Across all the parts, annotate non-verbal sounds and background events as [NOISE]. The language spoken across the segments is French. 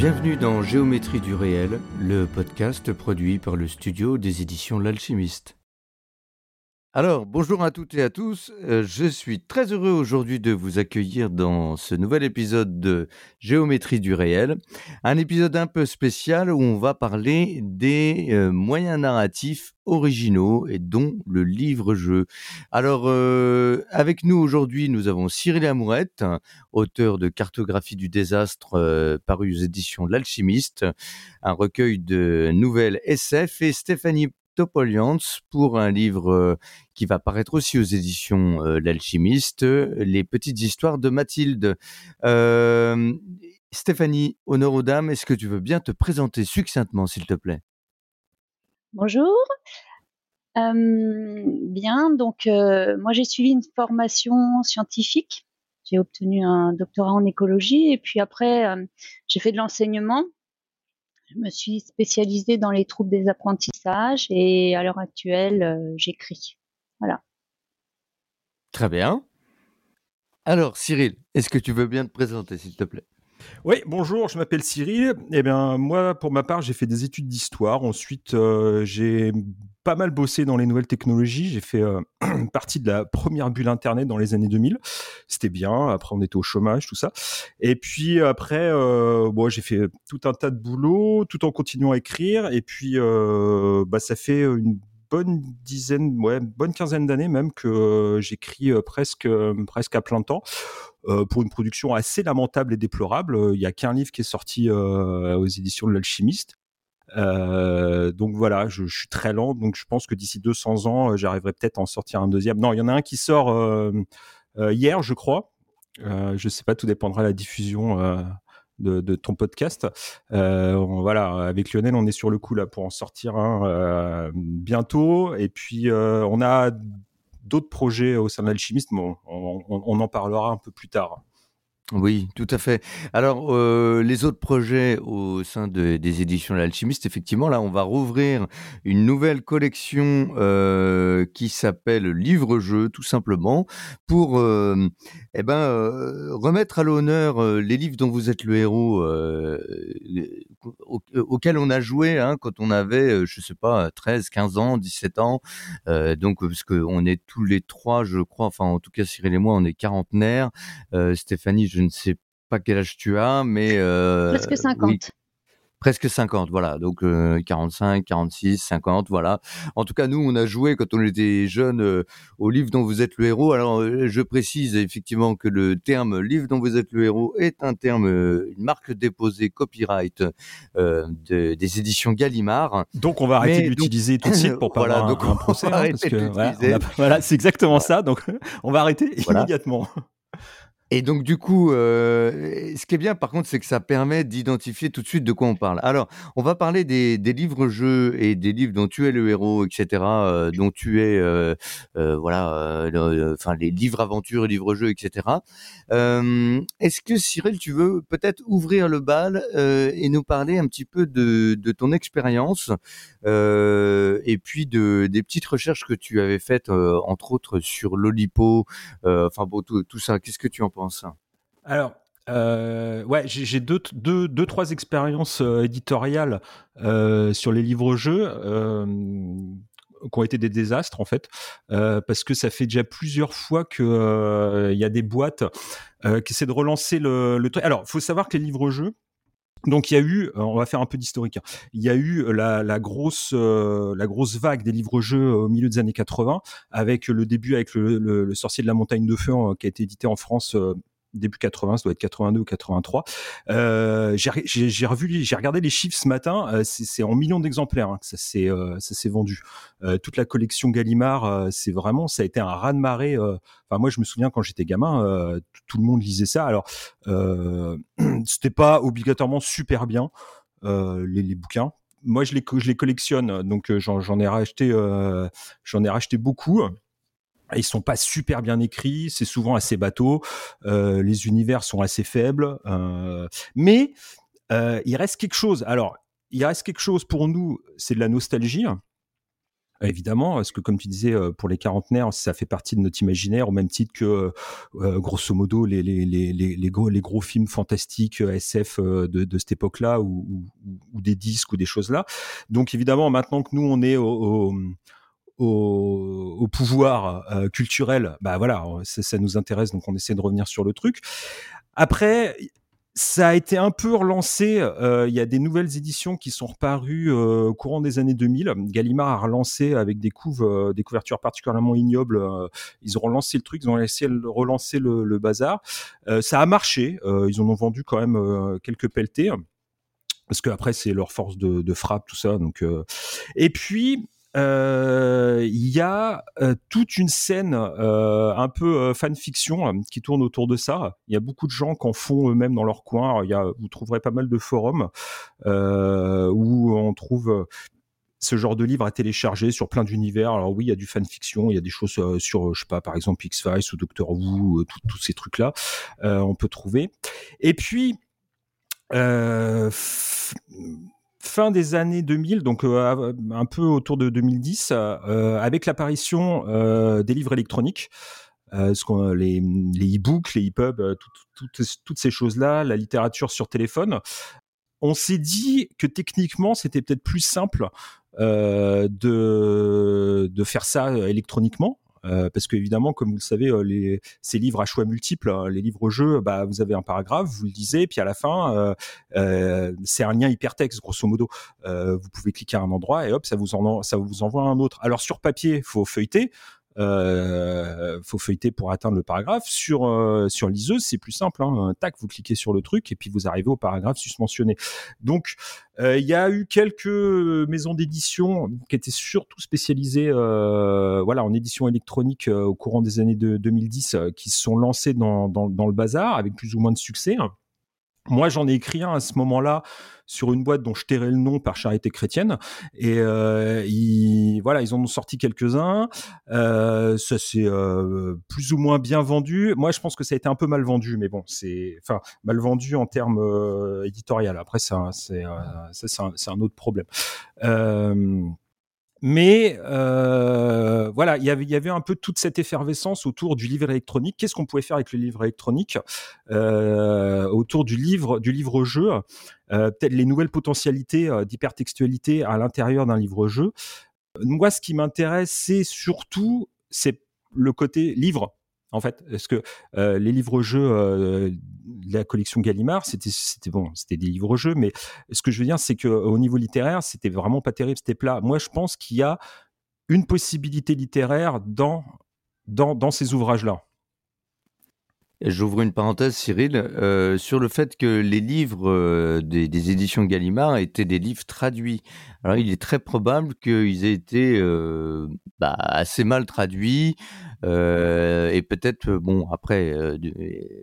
Bienvenue dans Géométrie du réel, le podcast produit par le studio des éditions L'Alchimiste. Alors, bonjour à toutes et à tous. euh, Je suis très heureux aujourd'hui de vous accueillir dans ce nouvel épisode de Géométrie du réel. Un épisode un peu spécial où on va parler des euh, moyens narratifs originaux et dont le livre-jeu. Alors, euh, avec nous aujourd'hui, nous avons Cyril Amourette, auteur de Cartographie du désastre paru aux éditions L'Alchimiste, un recueil de nouvelles SF, et Stéphanie Topolians pour un livre euh, qui va paraître aussi aux éditions euh, L'Alchimiste, Les petites histoires de Mathilde. Euh, Stéphanie, honneur aux dames, est-ce que tu veux bien te présenter succinctement, s'il te plaît? Bonjour. Bien, donc moi j'ai suivi une formation scientifique. J'ai obtenu un doctorat en écologie et puis après j'ai fait de l'enseignement. Je me suis spécialisée dans les troubles des apprentissages et à l'heure actuelle euh, j'écris. Voilà. Très bien. Alors, Cyril, est-ce que tu veux bien te présenter, s'il te plaît? Oui, bonjour, je m'appelle Cyril. Eh bien, moi, pour ma part, j'ai fait des études d'histoire. Ensuite, euh, j'ai pas mal bossé dans les nouvelles technologies. J'ai fait euh, [CLEARS THROAT] partie de la première bulle Internet dans les années 2000. C'était bien. Après, on était au chômage, tout ça. Et puis après, euh, bon, j'ai fait tout un tas de boulot, tout en continuant à écrire. Et puis, bah, ça fait une bonne dizaine, ouais, bonne quinzaine d'années même que euh, j'écris euh, presque, euh, presque à plein temps. Pour une production assez lamentable et déplorable. Il n'y a qu'un livre qui est sorti aux éditions de l'Alchimiste. Donc voilà, je, je suis très lent, donc je pense que d'ici 200 ans, j'arriverai peut-être à en sortir un deuxième. Non, il y en a un qui sort hier, je crois. Je sais pas, tout dépendra de la diffusion de, de ton podcast. Euh, on- voilà, avec Lionel, on est sur le coup là pour en sortir euh, bientôt. Et puis euh, on a d'autres projets au sein de l'Alchimiste, mais on en parlera un peu plus tard. Oui, tout à fait. Alors, euh, les autres projets au sein de- des éditions L'Alchimiste, effectivement, là, on va rouvrir une nouvelle collection euh, qui s'appelle Livre-jeu, tout simplement, pour euh, eh ben, remettre à l'honneur les livres dont vous êtes le héros, auxquels on a joué hein, quand on avait, je sais pas, 13, 15 ans, 17 ans. Donc, parce qu'on est tous les trois, je crois, enfin, en tout cas, Cyril et moi, on est quarantenaires. Stéphanie, je ne sais pas quel âge tu as, mais [LAUGHS] euh, Presque oui, 50. presque 50, voilà. Donc euh, 45, 46, 50, voilà. En tout cas, nous, on a joué quand on était jeunes euh, au livre dont vous êtes le héros. Alors, euh, je précise effectivement que le terme livre dont vous êtes le héros est un terme, euh, une marque déposée copyright euh, de- des éditions Gallimard. Donc on va arrêter Mais de donc- l'utiliser tout de suite pour [LAUGHS] pas Voilà, avoir un- donc un, on va procès. hein, parce que, voilà, l'utiliser. on a- voilà, c'est exactement ça. Donc on va arrêter Voilà. immédiatement. Et donc du coup, euh, ce qui est bien par contre, c'est que ça permet d'identifier tout de suite de quoi on parle. Alors, on va parler des, des livres-jeux et des livres dont tu es le héros, etc., euh, dont tu es, euh, euh, voilà, euh, enfin les livres-aventures, livres-jeux, etc. Euh, Est-ce que Cyril, tu veux peut-être ouvrir le bal et nous parler un petit peu de, de ton expérience et puis de des petites recherches que tu avais faites, entre autres sur l'Olipo, enfin bon, tout, tout ça. Qu'est-ce que tu en penses? Alors. euh, ouais, j'ai deux, trois expériences euh, éditoriales euh, sur les livres-jeux qui ont été des désastres en fait, parce que ça fait déjà plusieurs fois que il y a des boîtes qui essaient de relancer le, le truc. Alors, faut savoir que les livres-jeux, donc il y a eu, euh, on va faire un peu d'historique. hein. Il y a eu la, la grosse, euh, la grosse vague des livres-jeux au milieu des années 80, avec le début avec le, Sorcier de la Montagne de Feu euh, qui a été édité en France euh, début 80, ça doit être 82 ou 83. Euh, j'ai revu, j'ai regardé les chiffres ce matin. euh, c'est en millions d'exemplaires hein, que ça s'est euh, ça s'est vendu. Euh, toute la collection Gallimard, euh, c'est vraiment, ça a été un raz de marée. euh, Enfin, moi, je me souviens quand j'étais gamin, euh, tout- le monde lisait ça. Alors, euh, [CLEARS THROAT] c'était pas obligatoirement super bien euh, les, les bouquins. moi, je les, je les collectionne, donc j'en ai racheté, j'en ai racheté beaucoup. Ils sont pas super bien écrits, c'est souvent assez bateau, les univers sont assez faibles, mais il reste quelque chose. Alors, il reste quelque chose pour nous, c'est de la nostalgie. Évidemment, parce que comme tu disais, pour les quarantenaires, ça fait partie de notre imaginaire, au même titre que, grosso modo, les, les, les, les, gros, les gros films fantastiques SF de, de cette époque-là, ou, ou, des disques ou des choses-là. Donc évidemment, maintenant que nous, on est au, au, au pouvoir culturel, bah voilà, ça, nous intéresse, donc on essaie de revenir sur le truc. Après, ça a été un peu relancé. Euh, il y a des nouvelles éditions qui sont reparues euh, au courant des années 2000. Gallimard a relancé avec des couves, euh, des couvertures particulièrement ignobles. ils ont relancé le truc, ils ont essayé de relancer le, bazar. ça a marché. ils en ont vendu quand même quelques pelletés parce qu'après c'est leur force de, de, frappe, tout ça. Donc, et puis euh, il y a euh, toute une scène euh, un peu fanfiction qui tourne autour de ça. Il y a beaucoup de gens qui en font eux-mêmes dans leur coin. Il y a, vous trouverez pas mal de forums où on trouve ce genre de livre à télécharger sur plein d'univers. Alors oui, il y a du fanfiction, il y a des choses sur, je sais pas, par exemple X-Files ou Doctor Who, tous ces trucs-là, on peut trouver. Et puis, euh, fin des années 2000, donc euh, un peu autour de 2010, euh, avec l'apparition euh, des livres électroniques, les, e-books, les e-pubs, toutes ces choses-là, la littérature sur téléphone, on s'est dit que techniquement, c'était peut-être plus simple de faire ça électroniquement. Euh, parce qu'évidemment, comme vous le savez, euh, les, ces livres à choix multiples, hein, les livres-jeux, bah, vous avez un paragraphe, vous le lisez, puis à la fin, euh, c'est un lien hypertexte, grosso modo. vous pouvez cliquer à un endroit et hop, ça vous, en, ça vous envoie un autre. Alors sur papier, faut feuilleter euh, faut feuilleter pour atteindre le paragraphe. Sur euh, sur liseuse, c'est plus simple. Hein. Tac, vous cliquez sur le truc et puis vous arrivez au paragraphe susmentionné. Donc, euh, il y a eu quelques maisons d'édition qui étaient surtout spécialisées, euh, voilà, en édition électronique au courant des années de 2010, qui se sont lancées dans, dans, dans le bazar avec plus ou moins de succès. Moi, j'en ai écrit un à ce moment-là sur une boîte dont je tairai le nom par charité chrétienne. Et euh, ils, voilà, ils en ont sorti quelques-uns. Euh, ça s'est euh, plus ou moins bien vendu. Moi, je pense que ça a été un peu mal vendu, mais bon, c'est, enfin, mal vendu en termes euh, éditorial. Après, c'est, c'est, c'est, un, c'est un autre problème. Mais euh, voilà, il y, avait, y avait un peu toute cette effervescence autour du livre électronique. Qu'est-ce qu'on pouvait faire avec le livre électronique euh, Autour du livre, du livre-jeu, euh, peut-être les nouvelles potentialités euh, d'hypertextualité à l'intérieur d'un livre-jeu. Moi, ce qui m'intéresse, c'est surtout c'est le côté livre en fait, parce que euh, les livres-jeux euh, de la collection Gallimard, c'était bon, c'était des livres-jeux, mais ce que je veux dire, c'est que au niveau littéraire, c'était vraiment pas terrible, c'était plat. Moi, je pense qu'il y a une possibilité littéraire dans dans, ces ouvrages-là. J'ouvre une parenthèse, Cyril, euh, sur le fait que les livres des, éditions Gallimard étaient des livres traduits. Alors, il est très probable qu'ils aient été bah, assez mal traduits, et peut-être, bon, après, euh,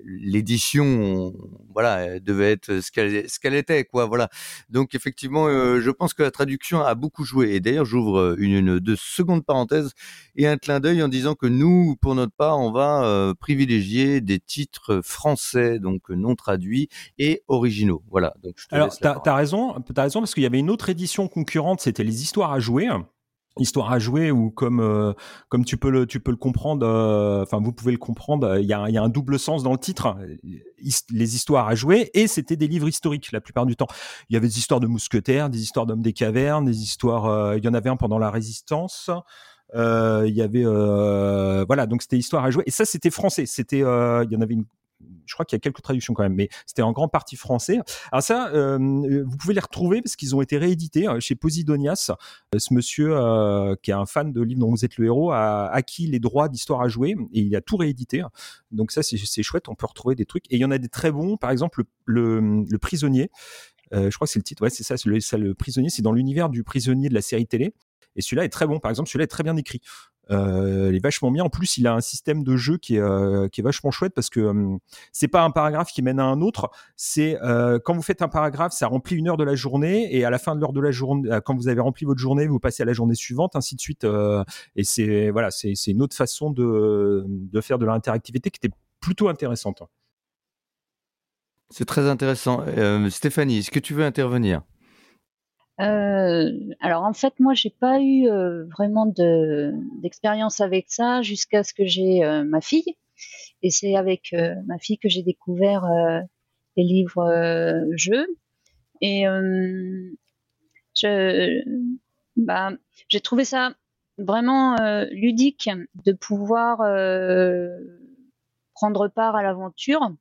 l'édition, voilà, devait être ce qu'elle ce qu'elle était, quoi, voilà. Donc, effectivement, je pense que la traduction a beaucoup joué. Et d'ailleurs, j'ouvre une, une deux secondes parenthèses et un clin d'œil en disant que nous, pour notre part, on va privilégier des titres français, donc non traduits et originaux. Voilà. Donc, je te Alors, t'as as raison, as raison parce qu'il y avait une autre édition concurrente, c'était les histoires à jouer histoire à jouer ou comme euh, comme tu peux le tu peux le comprendre euh, enfin vous pouvez le comprendre il y a, y a un double sens dans le titre les histoires à jouer et c'était des livres historiques la plupart du temps. Il y avait des histoires de mousquetaires des histoires d'hommes des cavernes des histoires euh, il y en avait un pendant la résistance il y avait voilà donc c'était histoire à jouer et ça c'était français c'était il y en avait une je crois qu'il y a quelques traductions quand même, mais c'était en grande partie français. Alors ça, euh, vous pouvez les retrouver parce qu'ils ont été réédités euh, chez Posidonias. Euh, ce monsieur, qui est un fan de livre dont vous êtes le héros, a acquis les droits d'histoire à jouer et il a tout réédité. Donc ça, c'est chouette, on peut retrouver des trucs. Et il y en a des très bons, par exemple le, prisonnier. Je crois que c'est le titre, ouais, c'est ça, ça, le prisonnier, c'est dans l'univers du prisonnier de la série télé. Et celui-là est très bon, par exemple, celui-là est très bien écrit. Il est vachement bien. En plus, il a un système de jeu qui est, qui est vachement chouette parce que c'est pas un paragraphe qui mène à un autre. C'est quand vous faites un paragraphe, ça remplit une heure de la journée et à la fin de l'heure de la journée, quand vous avez rempli votre journée, vous passez à la journée suivante, ainsi de suite. et c'est voilà, c'est une autre façon de, de faire de l'interactivité qui était plutôt intéressante. C'est très intéressant. Euh, Stéphanie, est-ce que tu veux intervenir? Euh, alors en fait, moi, j'ai pas eu euh, vraiment d'expérience avec ça jusqu'à ce que j'ai ma fille. Et c'est avec ma fille que j'ai découvert les livres jeux. Et je, bah, j'ai trouvé ça vraiment ludique de pouvoir prendre part à l'aventure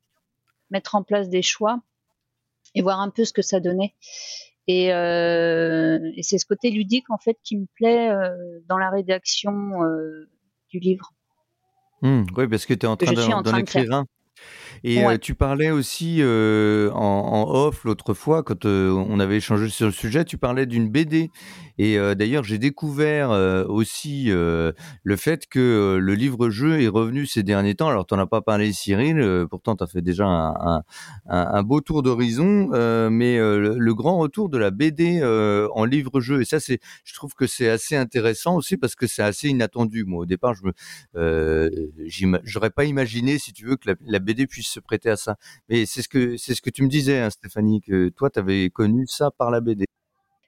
mettre en place des choix et voir un peu ce que ça donnait. Et, euh, et c'est ce côté ludique en fait qui me plaît euh, dans la rédaction euh, du livre. Mmh, oui, parce que tu es en train d'en écrire Et euh, tu parlais aussi euh, en, en, off l'autre fois, quand euh, on avait échangé sur le sujet, tu parlais d'une BD. Et d'ailleurs, j'ai découvert aussi le fait que le livre-jeu est revenu ces derniers temps. Alors, tu n'en as pas parlé, Cyril, pourtant tu as fait déjà un, un, un beau tour d'horizon, mais le, grand retour de la BD en livre-jeu. Et ça, c'est, je trouve que c'est assez intéressant aussi parce que c'est assez inattendu. Moi, au départ, je me, j'aurais pas imaginé, si tu veux, que la, la BD puisse se prêter à ça. Mais c'est ce que c'est ce que tu me disais, hein, Stéphanie, que toi, tu avais connu ça par la BD.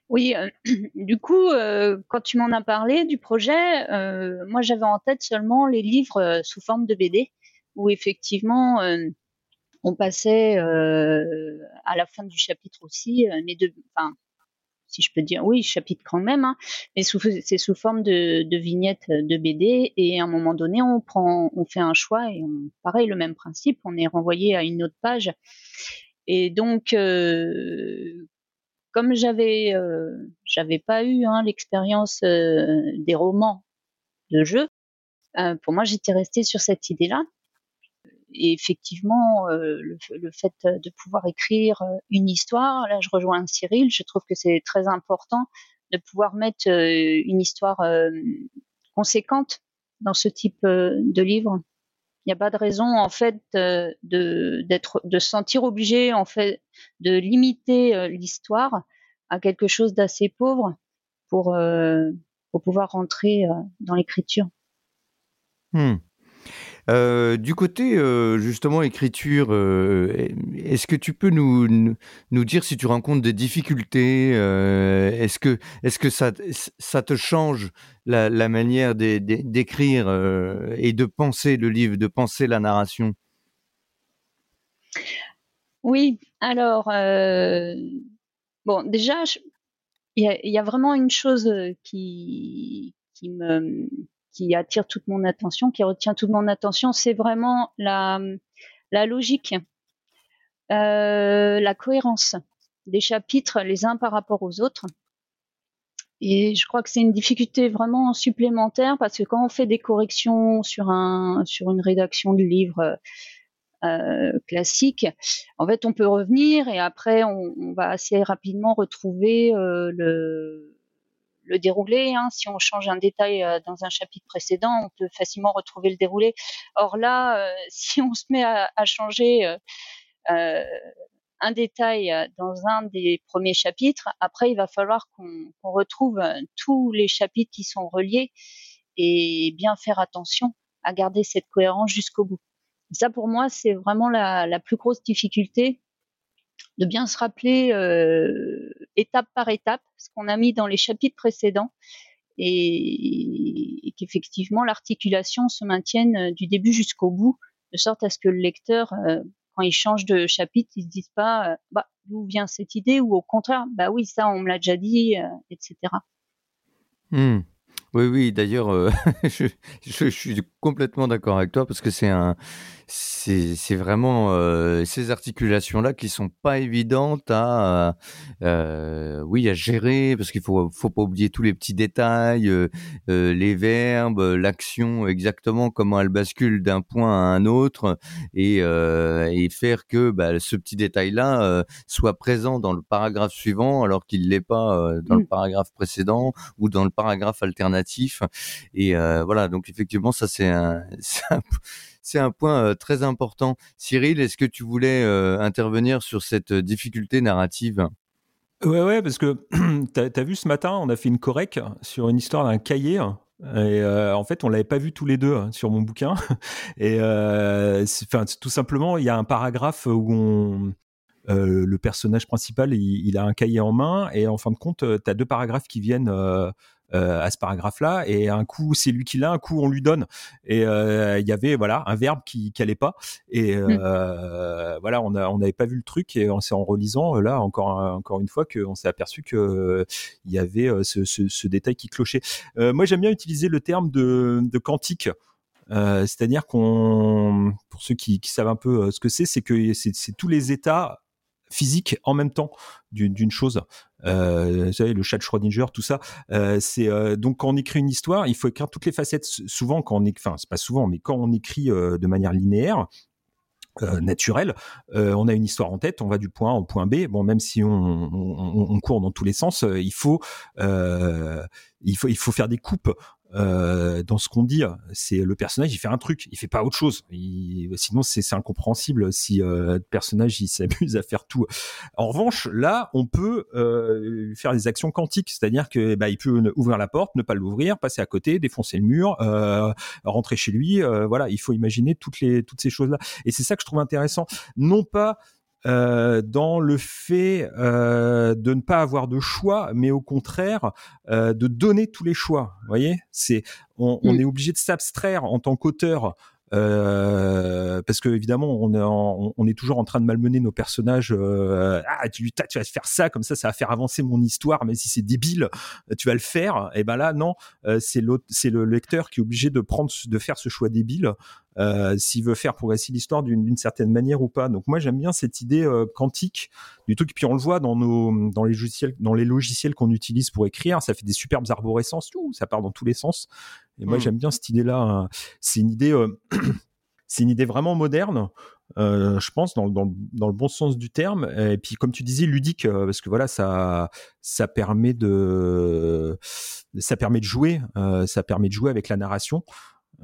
Oui, euh, [CLEARS THROAT] du coup, euh, quand tu m'en as parlé du projet, euh, moi j'avais en tête seulement les livres sous forme de BD, où effectivement on passait à la fin du chapitre aussi, mais de, si je peux dire, oui, chapitre quand même, hein, mais c'est sous forme de, de vignettes de BD. Et à un moment donné, on prend, on fait un choix et on, pareil, le même principe, on est renvoyé à une autre page. Et donc, euh, comme j'avais, euh, pas eu hein, l'expérience euh, des romans de jeu, euh, pour moi, j'étais restée sur cette idée-là et effectivement, euh, le, fait de pouvoir écrire euh, une histoire, là je rejoins Cyril, je trouve que c'est très important de pouvoir mettre euh, une histoire conséquente dans ce type de livre. Il n'y a pas de raison en fait de d'être de se sentir obligé en fait de limiter l'histoire à quelque chose d'assez pauvre pour pour pouvoir rentrer dans l'écriture. Hmm. Euh, du côté euh, justement écriture, euh, est-ce que tu peux nous, nous dire si tu rencontres des difficultés Est-ce que, est-ce que ça, ça te change la, la manière d'écrire et de penser le livre, de penser la narration? Oui, alors bon, déjà, il y, y, a vraiment une chose qui, qui me qui attire toute mon attention, qui retient toute mon attention, c'est vraiment la, la logique, euh, la cohérence des chapitres les uns par rapport aux autres. Et je crois que c'est une difficulté vraiment supplémentaire parce que quand on fait des corrections sur un sur une rédaction du livre euh, classique, en fait, on peut revenir et après on, on va assez rapidement retrouver euh, le le déroulé. Hein. Si on change un détail euh, dans un chapitre précédent, on peut facilement retrouver le déroulé. Or là, euh, [LAUGHS] si on se met à, changer euh, un détail dans un des premiers chapitres, après, il va falloir qu'on retrouve tous les chapitres qui sont reliés et bien faire attention à garder cette cohérence jusqu'au bout. ça, pour moi, c'est vraiment la, plus grosse difficulté de bien se rappeler étape par étape ce qu'on a mis dans les chapitres précédents et, qu'effectivement l'articulation se maintienne euh, du début jusqu'au bout, de sorte à ce que le lecteur, euh, quand il change de chapitre, il se dise pas bah d'où vient cette idée? Ou au contraire bah oui ça on me l'a déjà dit, etc. Mmh. Oui, oui, d'ailleurs, [LAUGHS] je, suis complètement d'accord avec toi parce que c'est un, c'est vraiment euh, ces articulations-là qui sont pas évidentes à, euh, oui, à gérer parce qu'il faut, faut pas oublier tous les petits détails, euh, euh les verbes, l'action, exactement comment elle bascule d'un point à un autre et, euh, et faire que bah, ce petit détail-là euh, soit présent dans le paragraphe suivant alors qu'il l'est pas dans le mmh. paragraphe précédent ou dans le paragraphe alternatif. Et voilà, donc effectivement, ça c'est un, [LAUGHS] c'est un, point très important. Cyril, est-ce que tu voulais intervenir sur cette difficulté narrative? Ouais, ouais, parce que [CLEARS THROAT] tu as, vu ce matin, on a fait une correcte sur une histoire d'un cahier. Et en fait, on l'avait pas vu tous les deux hein, sur mon bouquin. [LAUGHS] Et tout simplement, il y a un paragraphe où le personnage principal, il, a un cahier en main et en fin de compte, tu as deux paragraphes qui viennent à ce paragraphe-là et un coup c'est lui qui l'a, un coup on lui donne et il y avait voilà un verbe qui n'allait pas et mmh. voilà on a on n'avait pas vu le truc et on s'est en relisant là encore encore une fois qu'on s'est aperçu que il y avait ce, détail qui clochait. moi j'aime bien utiliser le terme de, de quantique. c'est-à-dire qu'on, pour ceux qui, qui, savent un peu ce que c'est, c'est que c'est tous les états physique en même temps d'une chose. Euh, vous savez, le chat de Schrödinger, tout ça. Euh, c'est euh, donc quand on écrit une histoire, il faut écrire toutes les facettes. Souvent, quand on écrit, enfin, c'est pas souvent, mais quand on écrit de manière linéaire, naturelle, on a une histoire en tête, on va du point A au point B. Bon, même si on, on court dans tous les sens, il faut, il faut, il faut faire des coupes euh, dans ce qu'on dit, c'est le personnage, il fait un truc, il fait pas autre chose. sinon, c'est incompréhensible si euh, le personnage il [LAUGHS] s'amuse à faire tout. En revanche, là, on peut euh, faire des actions quantiques, c'est-à-dire que bah, il peut ouvrir la porte, ne pas l'ouvrir, passer à côté, défoncer le mur, euh, rentrer chez lui. Euh, voilà, il faut imaginer toutes les toutes ces choses-là. Et c'est ça que je trouve intéressant, non pas euh, dans le fait euh, de ne pas avoir de choix, mais au contraire euh, de donner tous les choix. Vous voyez, c'est on, on, mm. est obligé de s'abstraire en tant qu'auteur euh, parce que évidemment on est, on est, toujours en train de malmener nos personnages. Euh, ah, tu, tu vas faire ça, comme ça, ça va faire avancer mon histoire. Mais si c'est débile, tu vas le faire. Et ben là, non, c'est c'est le lecteur qui est obligé de prendre, de faire ce choix débile. Euh, s'il veut faire progresser l'histoire d'une certaine manière ou pas. Donc moi j'aime bien cette idée euh, quantique du truc. Puis on le voit dans nos dans les logiciels dans les logiciels qu'on utilise pour écrire, ça fait des superbes arborescences, tout, ça part dans tous les sens. Et moi, hmm. j'aime bien cette idée-là. Hein. C'est une idée, euh, [CLEARS THROAT] c'est une idée vraiment moderne. Euh, je pense dans, dans, dans, le bon sens du terme et puis comme tu disais ludique euh, parce que voilà ça ça permet de ça permet de jouer ça permet de jouer avec la narration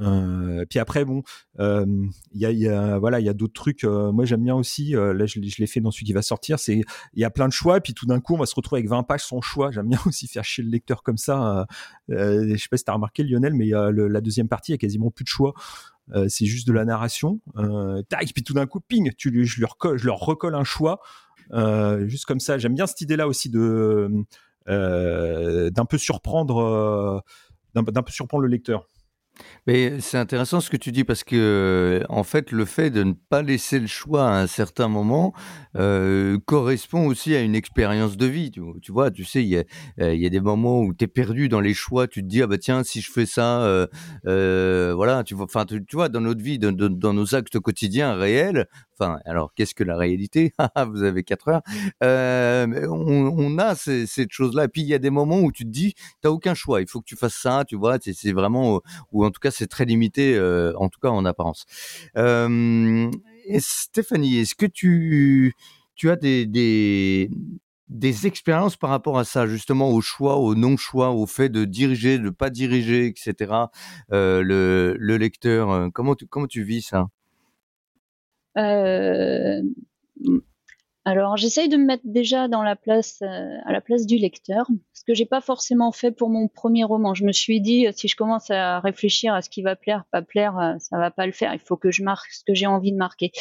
euh, puis après, bon, euh, il y, a, voilà, il y a d'autres trucs. Euh, moi, j'aime bien aussi. là, je, l'ai fait dans celui qui va sortir. C'est, il y a plein de choix. Puis tout d'un coup, on va se retrouver avec 20 pages sans choix. J'aime bien [LAUGHS] aussi faire chier le lecteur comme ça. je sais pas si t'as remarqué, Lionel, mais la deuxième partie, il y a quasiment plus de choix. c'est juste de la narration. tac, puis tout d'un coup, ping, je, je leur recolle un choix. juste comme ça. J'aime bien cette idée-là aussi de d'un peu surprendre, d'un peu surprendre le lecteur. C'est intéressant ce que tu dis parce que, en fait, le fait de ne pas laisser le choix à un certain moment euh, correspond aussi à une expérience de vie. Tu, tu vois, tu sais, il y a, euh, il y a des moments où tu es perdu dans les choix. Tu te dis, ah bah tiens, si je fais ça, euh, euh voilà, tu vois, tu, dans notre vie, dans, nos actes quotidiens réels, Enfin, alors qu'est-ce que la réalité? [LAUGHS] Vous avez quatre heures. Euh, on, a ces, cette chose-là. Et puis il y a des moments où tu te dis, t'as aucun choix. Il faut que tu fasses ça. Tu vois, c'est vraiment, en tout cas c'est très limité, euh, en tout cas en apparence. Euh, Stéphanie, est-ce que tu tu as des, des expériences par rapport à ça, justement au choix, au non-choix, au fait de diriger, de pas diriger, etc. Euh, le, le lecteur, comment tu, comment tu vis ça? Alors, j'essaye de me mettre déjà dans la place, euh, à la place du lecteur, ce que j'ai pas forcément fait pour mon premier roman. Je me suis dit, si je commence à réfléchir à ce qui va plaire, pas plaire, euh, ça va pas le faire. Il faut que je marque ce que j'ai envie de marquer.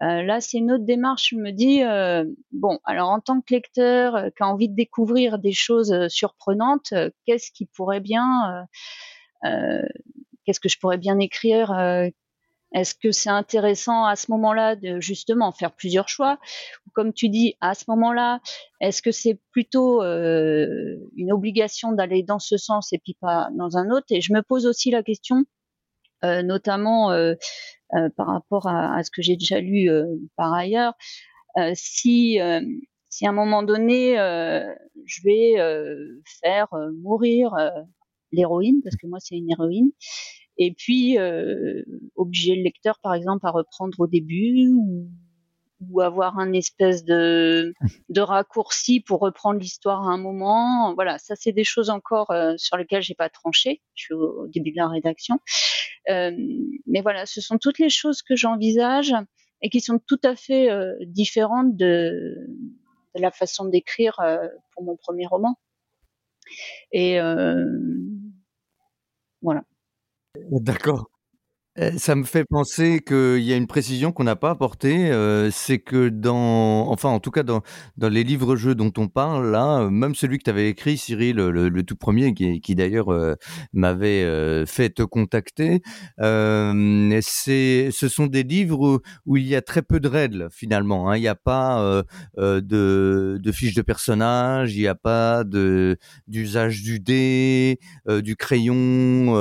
Euh, là, c'est une autre démarche. Je me dis, bon, alors en tant que lecteur qui a envie de découvrir des choses surprenantes, qu'est-ce qui pourrait bien, qu'est-ce que je pourrais bien écrire est-ce que c'est intéressant à ce moment-là de justement faire plusieurs choix? Ou comme tu dis, à ce moment-là, est-ce que c'est plutôt euh, une obligation d'aller dans ce sens et puis pas dans un autre? Et je me pose aussi la question, euh, notamment euh, par rapport à, ce que j'ai déjà lu par ailleurs, si si à un moment donné je vais faire mourir l'héroïne, parce que moi c'est une héroïne, et puis euh, obliger le lecteur, par exemple, à reprendre au début ou ou avoir un espèce de, de raccourci pour reprendre l'histoire à un moment. Voilà, ça c'est des choses encore euh, sur lesquelles j'ai pas tranché. Je suis au, début de la rédaction, euh, mais voilà, ce sont toutes les choses que j'envisage et qui sont tout à fait euh, différentes de, de, la façon d'écrire pour mon premier roman. Et voilà. D'accord. Euh, ça me fait penser qu'il y a une précision qu'on n'a pas apportée, euh, c'est que dans, enfin en tout cas dans, dans les livres-jeux dont on parle là, même celui que tu avais écrit, Cyril, le, tout premier, qui, qui d'ailleurs euh, m'avait fait te contacter, c'est, ce sont des livres où il y a très peu de règles finalement. Hein. Il n'y a pas de, de fiches de personnages, il n'y a pas de d'usage du dé, du crayon,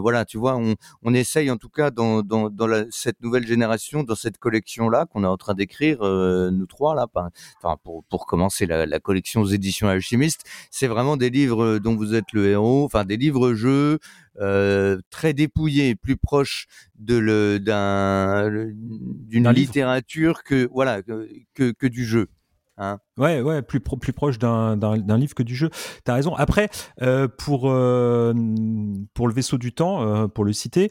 voilà, tu vois, on, on essaye en tout cas dans, dans, dans la, cette nouvelle génération, dans cette collection-là qu'on est en train d'écrire, euh, nous trois là, enfin pour, pour commencer la, la collection aux éditions alchimistes, c'est vraiment des livres dont vous êtes le héros, enfin des livres-jeux euh, très dépouillés, plus proches de le d'un d'une littérature que voilà que, que du jeu. Hein. ouais, ouais, plus, plus proche d'un livre que du jeu. T'as raison. Après, euh, pour, euh, pour le vaisseau du temps, euh, pour le citer,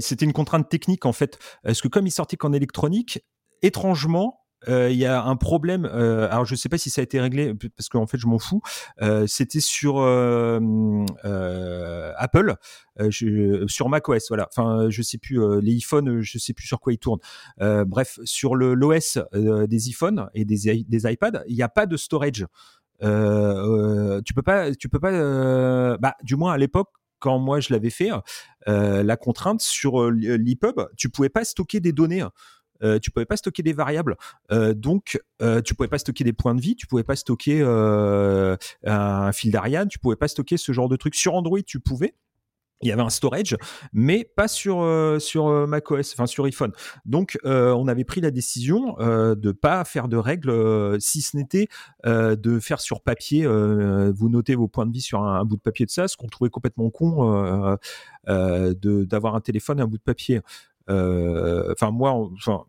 c'était une contrainte technique en fait. Parce que comme il sortait qu'en électronique, étrangement, il y a un problème. alors je sais pas si ça a été réglé parce qu'en fait je m'en fous. C'était sur Apple, sur macOS, voilà. Enfin je sais plus les iPhones, je sais plus sur quoi ils tournent. bref, sur l'OS des iPhones et des des iPads, il n'y a pas de storage. tu peux pas, tu peux pas. bah du moins à l'époque quand moi je l'avais fait, la contrainte sur l'EPUB, tu pouvais pas stocker des données. Euh, tu pouvais pas stocker des variables, euh, donc euh, tu pouvais pas stocker des points de vie, tu pouvais pas stocker un fil d'Ariane, tu pouvais pas stocker ce genre de trucs. Sur Android, tu pouvais, il y avait un storage, mais pas sur sur macOS, enfin sur iPhone. Donc on avait pris la décision euh, de pas faire de règles, si ce n'était de faire sur papier. vous notez vos points de vie sur un, bout de papier de ça, ce qu'on trouvait complètement con de d'avoir un téléphone et un bout de papier. Euh, enfin, moi, enfin,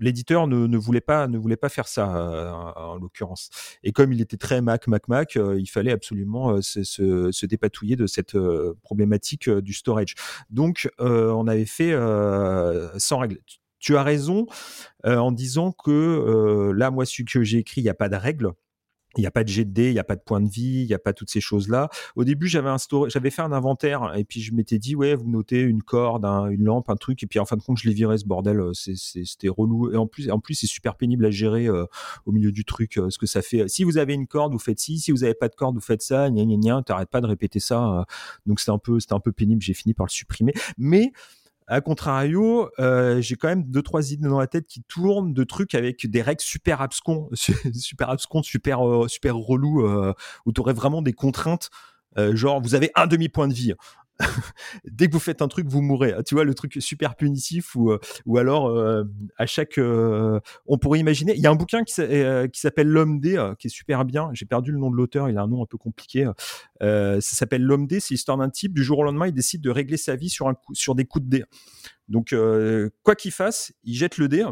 l'éditeur ne, voulait pas faire ça euh, en, l'occurrence. Et comme il était très Mac Mac Mac, euh, il fallait absolument se, dépatouiller de cette problématique du storage. Donc on avait fait sans règle. Tu as raison en disant que là moi celui que j'ai écrit il n'y a pas de règle il n'y a pas de jet de dés, il n'y a pas de point de vie, il n'y a pas toutes ces choses-là. Au début, j'avais j'avais fait un inventaire et puis je m'étais dit ouais, vous notez une corde, une lampe, un truc et puis en fin de compte, je les virais ce bordel. Euh, c'était relou et en plus, en plus, c'est super pénible à gérer euh, au milieu du truc. Euh, ce que ça fait. Si vous avez une corde, vous faites ci. Si vous n'avez pas de corde, vous faites ça. Gna gna gna. T'arrêtes pas de répéter ça. donc c'était un peu, c'était un peu pénible. J'ai fini par le supprimer, mais a contrario, euh, j'ai quand même deux trois idées dans la tête qui tournent de trucs avec des règles super abscons, [LAUGHS] super abscons, super euh, super relou, euh, où tu aurais vraiment des contraintes. genre, vous avez un demi point de vie. [LAUGHS] dès que vous faites un truc, vous mourrez. Tu vois, le truc super punitif ou, euh, ou alors euh, à chaque. Euh, on pourrait imaginer. Il y a un bouquin qui, qui s'appelle L'homme D, qui est super bien. J'ai perdu le nom de l'auteur, il a un nom un peu compliqué. ça s'appelle L'homme D, c'est l'histoire d'un type. Du jour au lendemain, il décide de régler sa vie sur, un sur des coups de dé. Donc, quoi qu'il fasse, il jette le dé.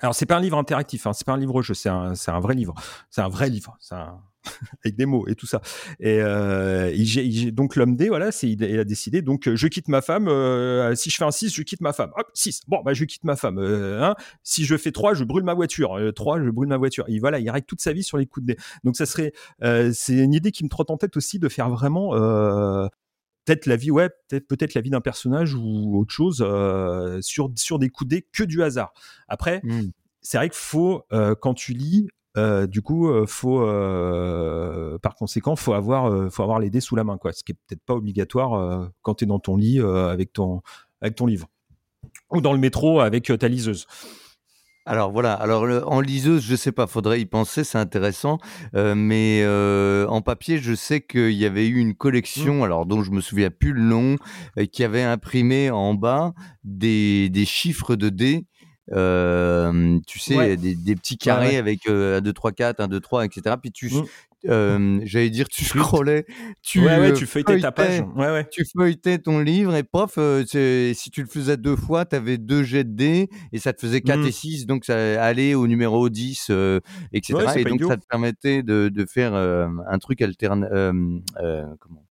Alors, c'est pas un livre interactif, hein, c'est pas un livre jeu, c'est un, un vrai livre. C'est un vrai livre. C'est un [LAUGHS] avec des mots et tout ça. Et euh, il, donc l'homme D, voilà, c'est, il, a décidé. Donc je quitte ma femme. Euh, si je fais un 6, je quitte ma femme. Hop, 6. Bon, bah je quitte ma femme. Euh, hein. Si je fais 3, je brûle ma voiture. 3, je brûle ma voiture. Et voilà, il règle toute sa vie sur les coups de nez. Donc ça serait, c'est une idée qui me trotte en tête aussi de faire vraiment peut-être la vie, ouais, peut-être peut-être la vie d'un personnage ou autre chose sur sur des coups de dés que du hasard. Après. Mmh. C'est vrai qu'il faut, quand tu lis, euh, du coup, euh, faut, euh, par conséquent, faut avoir, faut avoir les dés sous la main, quoi. Ce qui est peut-être pas obligatoire quand tu es dans ton lit avec ton, avec ton livre, ou dans le métro avec ta liseuse. Alors voilà, alors en liseuse, je sais pas, faudrait y penser, c'est intéressant. mais en papier, je sais qu'il y avait eu une collection, mmh. alors dont je me souviens plus le nom, qui avait imprimé en bas des, des chiffres de dés euh, tu sais, Ouais. des, des petits carrés ouais. avec euh, 1, 2, 3, 4, 1, 2, 3, etc. Puis tu, Mm. euh, j'allais dire, tu scrollais, tu, tu feuilletais ta page. tu feuilletais ton livre et pof, c'est- si tu le faisais deux fois, tu avais deux jets de dés et ça te faisait 4 Mm. et 6, donc ça allait au numéro 10, euh, etc. Et donc idiot. ça te permettait de, de faire un truc alterne. euh, comment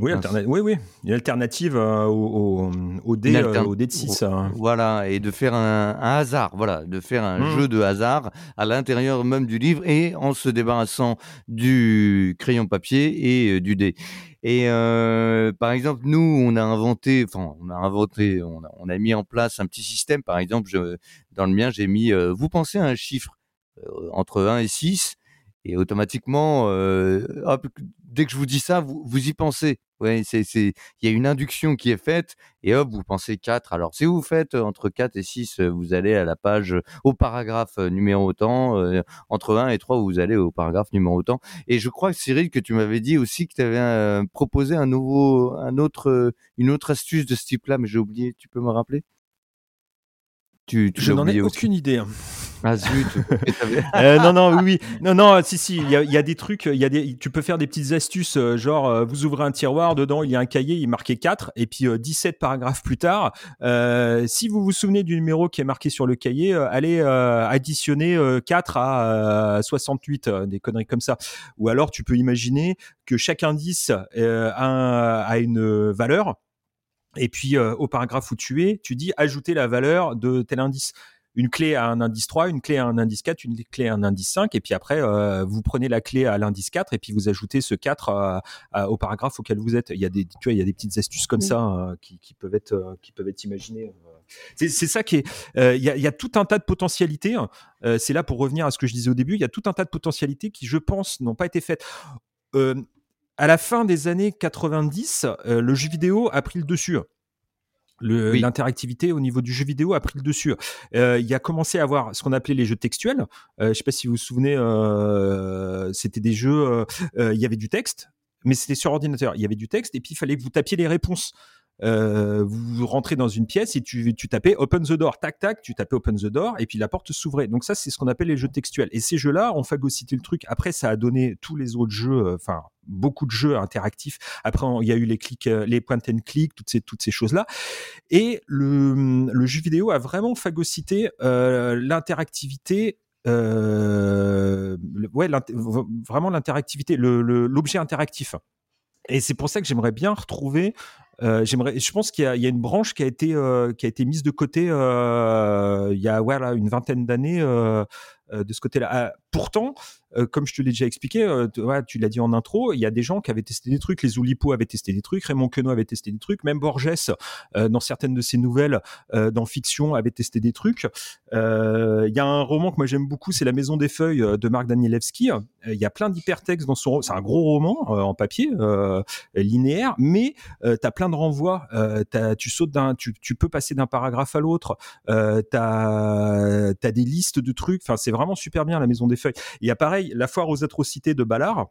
Oui, oui, oui. Une alternative euh, au, au, dé, euh, au dé de 6. hein. Voilà, et de faire un, un hasard, voilà, de faire un Mm. jeu de hasard à l'intérieur même du livre et en se débarrassant du crayon papier et euh, du dé. Et euh, par exemple, nous, on a inventé, enfin, on a inventé, on a, on a mis en place un petit système. Par exemple, je, dans le mien, j'ai mis, vous pensez à un chiffre entre 1 et 6, et automatiquement, dès que je vous dis ça, vous, vous y pensez. Ouais, c'est, il y a une induction qui est faite, et hop, vous pensez 4. Alors, si vous faites entre 4 et 6, euh, vous allez à la page, au paragraphe numéro autant. entre 1 et 3, vous allez au paragraphe numéro autant. Et je crois, Cyril, que tu m'avais dit aussi que tu avais proposé un nouveau, un autre, une autre astuce de ce type-là, mais j'ai oublié. Tu peux me rappeler? Tu, tu Je n'en ai aussi. aucune idée. hein. Ah zut [LAUGHS] Euh, non, non, oui, oui. Non, non, si, si. Il y a, y a des trucs. Il y a des, tu peux faire des petites astuces. euh, Genre, euh, vous ouvrez un tiroir, dedans, il y a un cahier, il est marqué 4. Et puis, euh, 17 paragraphes plus tard, euh, si vous vous souvenez du numéro qui est marqué sur le cahier, euh, allez euh, additionner euh, 4 à euh, 68, euh, des conneries comme ça. Ou alors, tu peux imaginer que chaque indice euh, a, un- a une valeur. Et puis, euh, au paragraphe où tu es, tu dis ajouter la valeur de tel indice une clé à un indice 3, une clé à un indice 4, une clé à un indice 5, et puis après, euh, vous prenez la clé à l'indice 4, et puis vous ajoutez ce 4 à- à- au paragraphe auquel vous êtes. Il y a des, tu vois, il y a des petites astuces comme Mm. ça euh, qui, qui peuvent être, euh, qui peuvent être imaginées. euh. C'est c'est ça qui est. euh, Il y, a, il y a tout un tas de potentialités. hein. Euh, C'est là pour revenir à ce que je disais au début. Il y a tout un tas de potentialités qui, je pense, n'ont pas été faites. Euh, à la fin des années 90, euh, le jeu vidéo a pris le dessus. Oui. L'interactivité au niveau du jeu vidéo a pris le dessus. Euh, il y a commencé à avoir ce qu'on appelait les jeux textuels. Euh, je ne sais pas si vous vous souvenez, euh, c'était des jeux, euh, euh, il y avait du texte, mais c'était sur ordinateur. Il y avait du texte et puis il fallait que vous tapiez les réponses. Euh, vous rentrez dans une pièce et tu, tapais open the door, tac tac, tu tapais open the door et puis la porte s'ouvrait. Donc ça c'est ce qu'on appelle les jeux textuels. Et ces jeux-là ont phagocyté le truc. Après ça a donné tous les autres jeux, euh, enfin beaucoup de jeux interactifs. Après il y a eu les clics, euh, les point and click, toutes ces toutes ces choses-là. Et le, jeu vidéo a vraiment phagocyté l'interactivité. Ouais, vraiment l'interactivité, l'objet interactif. Et c'est pour ça que j'aimerais bien retrouver. euh, j'aimerais, je pense qu'il y, a- une branche qui a été euh, qui a été mise de côté euh, il y a voilà une vingtaine d'années de ce côté-là. Pourtant, euh, comme je te l'ai déjà expliqué, euh, tu, tu l'as dit en intro, il y a des gens qui avaient testé des trucs. Les Oulipo avaient testé des trucs, Raymond Queneau avait testé des trucs, même Borges, euh, dans certaines de ses nouvelles, dans fiction, avait testé des trucs. Il y a un roman que moi j'aime beaucoup, c'est La Maison des Feuilles de Marc Danielewski. Il y a plein d'hypertextes dans son. C'est un gros roman en papier linéaire, mais tu as plein de renvois. T'as- tu sautes d'un, tu, tu peux passer d'un paragraphe à l'autre. T'as as des listes de trucs. Enfin, c'est vraiment super bien la Maison des Feuilles. Il y a pareil, la foire aux atrocités de Ballard.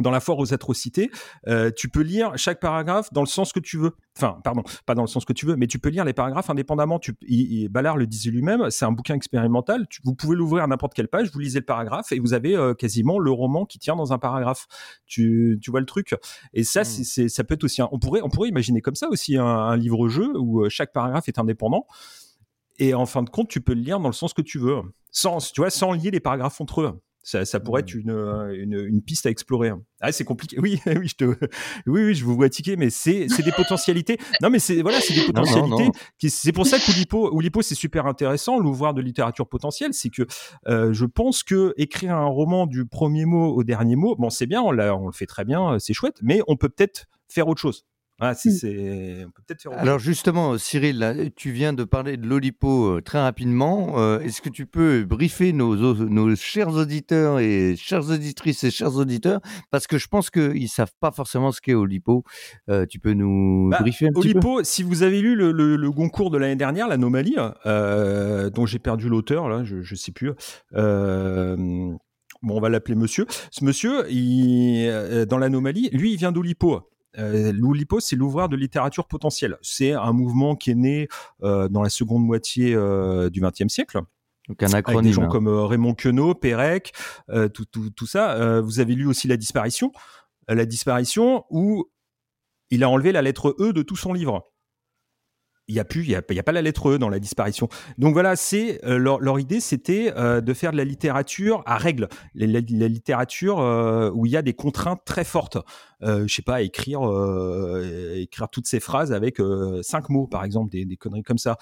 Dans la foire aux atrocités, euh, tu peux lire chaque paragraphe dans le sens que tu veux. Enfin, pardon, pas dans le sens que tu veux, mais tu peux lire les paragraphes indépendamment. Tu, il- il- Ballard le disait lui-même, c'est un bouquin expérimental. Tu- vous pouvez l'ouvrir à n'importe quelle page, vous lisez le paragraphe et vous avez euh, quasiment le roman qui tient dans un paragraphe. Tu, tu vois le truc. Et ça, Mm. c'est, c'est- ça peut être aussi. un- on pourrait, on pourrait imaginer comme ça aussi un, un livre-jeu où euh, chaque paragraphe est indépendant. Et en fin de compte, tu peux le lire dans le sens que tu veux, sans, tu vois, sans lier les paragraphes entre eux. Ça, ça pourrait être une, euh, une, une piste à explorer. Ah, c'est compliqué. [LAUGHS] Oui, oui, je te, oui, oui, je vous vois tiquer, mais c'est, des potentialités. Non, mais c'est, voilà, c'est des [LAUGHS] Non, non, potentialités. non. c'est pour ça qu'Oulipo, Oulipo, c'est super intéressant, l'ouvrir de littérature potentielle. C'est que, euh, je pense que écrire un roman du premier mot au dernier mot, bon, c'est bien, on, on le fait très bien, euh, c'est chouette, mais on peut peut-être faire autre chose. Ah, c'est, Mm. c'est, on peut peut-être faire autre Alors justement, Cyril, là, tu viens de parler de l'Olipo euh, très rapidement. Euh, Est-ce que tu peux briefer nos, chers auditeurs et chères auditrices et chers auditeurs? Parce que je pense qu'ils ne savent pas forcément ce qu'est Olipo. Euh, tu peux nous Bah, briefer un petit peu? Olipo, si vous avez lu le, le, le Goncourt de l'année dernière, l'anomalie, euh, dont j'ai perdu l'auteur, là, je, je sais plus. Bon, on va l'appeler monsieur. Ce monsieur, il, dans l'anomalie, lui, il vient d'Olipo. Euh, L'Oulipo, c'est l'ouvrière de littérature potentielle. C'est un mouvement qui est né euh, dans la seconde moitié euh, du XXe siècle. Donc un Avec des acronyme. gens hein. comme Raymond Queneau, Pérec, tout, tout, tout ça. Vous avez lu aussi La disparition. La disparition où il a enlevé la lettre E de tout son livre. Il n'y a plus, il y a, pas la lettre E dans la disparition. Donc voilà, c'est euh, leur, leur idée, c'était euh, de faire de la littérature à règle, la, la- la littérature euh, où il y a des contraintes très fortes. Euh, je sais pas, écrire, euh, écrire toutes ces phrases avec euh, cinq mots, par exemple, des, des conneries comme ça.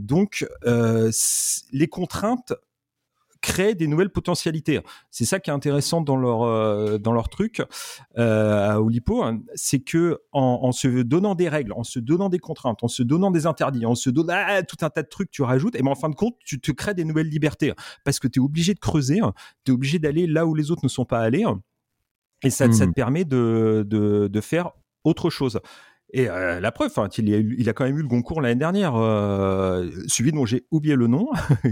Donc, les contraintes créent des nouvelles potentialités. C'est ça qui est intéressant dans leur euh, dans leur truc euh, à Oulipo, hein, c'est que en, en se donnant des règles, en se donnant des contraintes, en se donnant des interdits, en se donnant ah, tout un tas de trucs, tu rajoutes, et ben en fin de compte, tu te crées des nouvelles libertés parce que tu es obligé de creuser, tu es obligé d'aller là où les autres ne sont pas allés, et ça, ça te Mhm. permet de, de, de faire autre chose. Et euh, la preuve, enfin, il, a eu- il a quand même eu le Goncourt l'année dernière, euh, celui dont j'ai oublié le nom. [LAUGHS]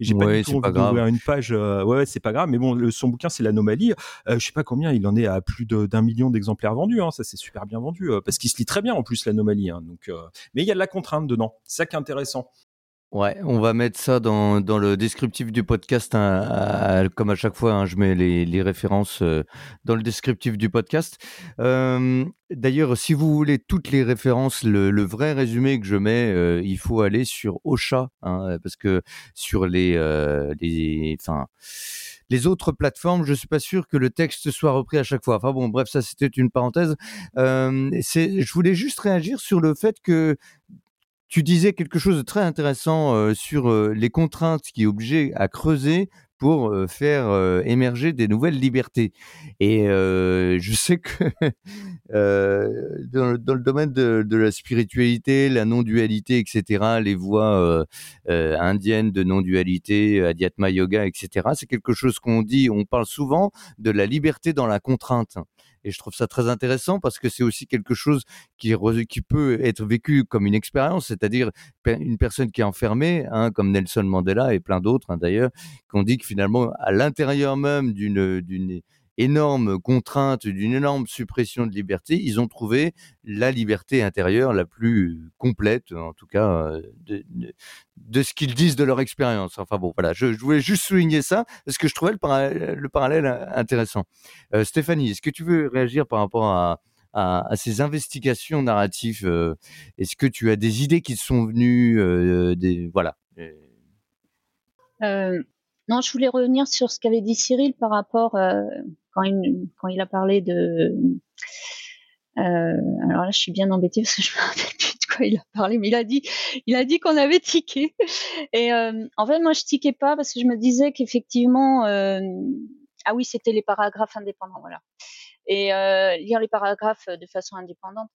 J'ai pas Ouais, du tout envie d'ouvrir une page. euh, ouais, c'est pas grave. Mais bon, le- son bouquin, c'est l'anomalie. Euh, je sais pas combien, il en est à plus d'un million d'exemplaires vendus. Hein, ça, c'est super bien vendu euh, parce qu'il se lit très bien en plus l'anomalie. Hein, donc, euh, mais il y a de la contrainte dedans. C'est ça qui est intéressant. Ouais, on va mettre ça dans, dans le descriptif du podcast, hein, comme à chaque fois, hein, je mets les, références euh, dans le descriptif du podcast. Euh, D'ailleurs, si vous voulez toutes les références, le, vrai résumé que je mets, euh, il faut aller sur Ocha, hein, parce que sur les, les, enfin, les autres plateformes, je suis pas sûr que le texte soit repris à chaque fois. Enfin bon, bref, ça c'était une parenthèse. Je voulais juste réagir sur le fait que tu disais quelque chose de très intéressant sur les contraintes qui est à creuser pour faire émerger des nouvelles libertés. Et je sais que [LAUGHS] dans, le- domaine de, la spiritualité, la non-dualité, etc., les voies indiennes de non-dualité, Adhyatma Yoga, etc., c'est quelque chose qu'on dit, on parle souvent de la liberté dans la contrainte. Et je trouve ça très intéressant parce que c'est aussi quelque chose qui, qui peut être vécu comme une expérience, c'est-à-dire une personne qui est enfermée, hein, comme Nelson Mandela et plein d'autres hein, d'ailleurs, qu'on dit finalement, à l'intérieur même d'une énorme contrainte, d'une énorme suppression de liberté, ils ont trouvé la liberté intérieure la plus complète, en tout cas, euh, de, ce qu'ils disent de leur expérience. Enfin bon, voilà, je, voulais juste souligner ça parce que je trouvais le, para- le parallèle intéressant. Euh, Stéphanie, est-ce que tu veux réagir par rapport à, ces investigations narratives euh, Est-ce que tu as des idées qui te sont venues Voilà. Non, je voulais revenir sur ce qu'avait dit Cyril par rapport euh, quand, il, quand il a parlé de. Euh, alors là, je suis bien embêtée parce que je me rappelle plus de quoi il a parlé, mais il a dit, il a dit qu'on avait tiqué. Et euh, en fait, moi, je tiquais pas parce que je me disais qu'effectivement, euh, ah oui, c'était les paragraphes indépendants, voilà. Et euh, lire les paragraphes de façon indépendante.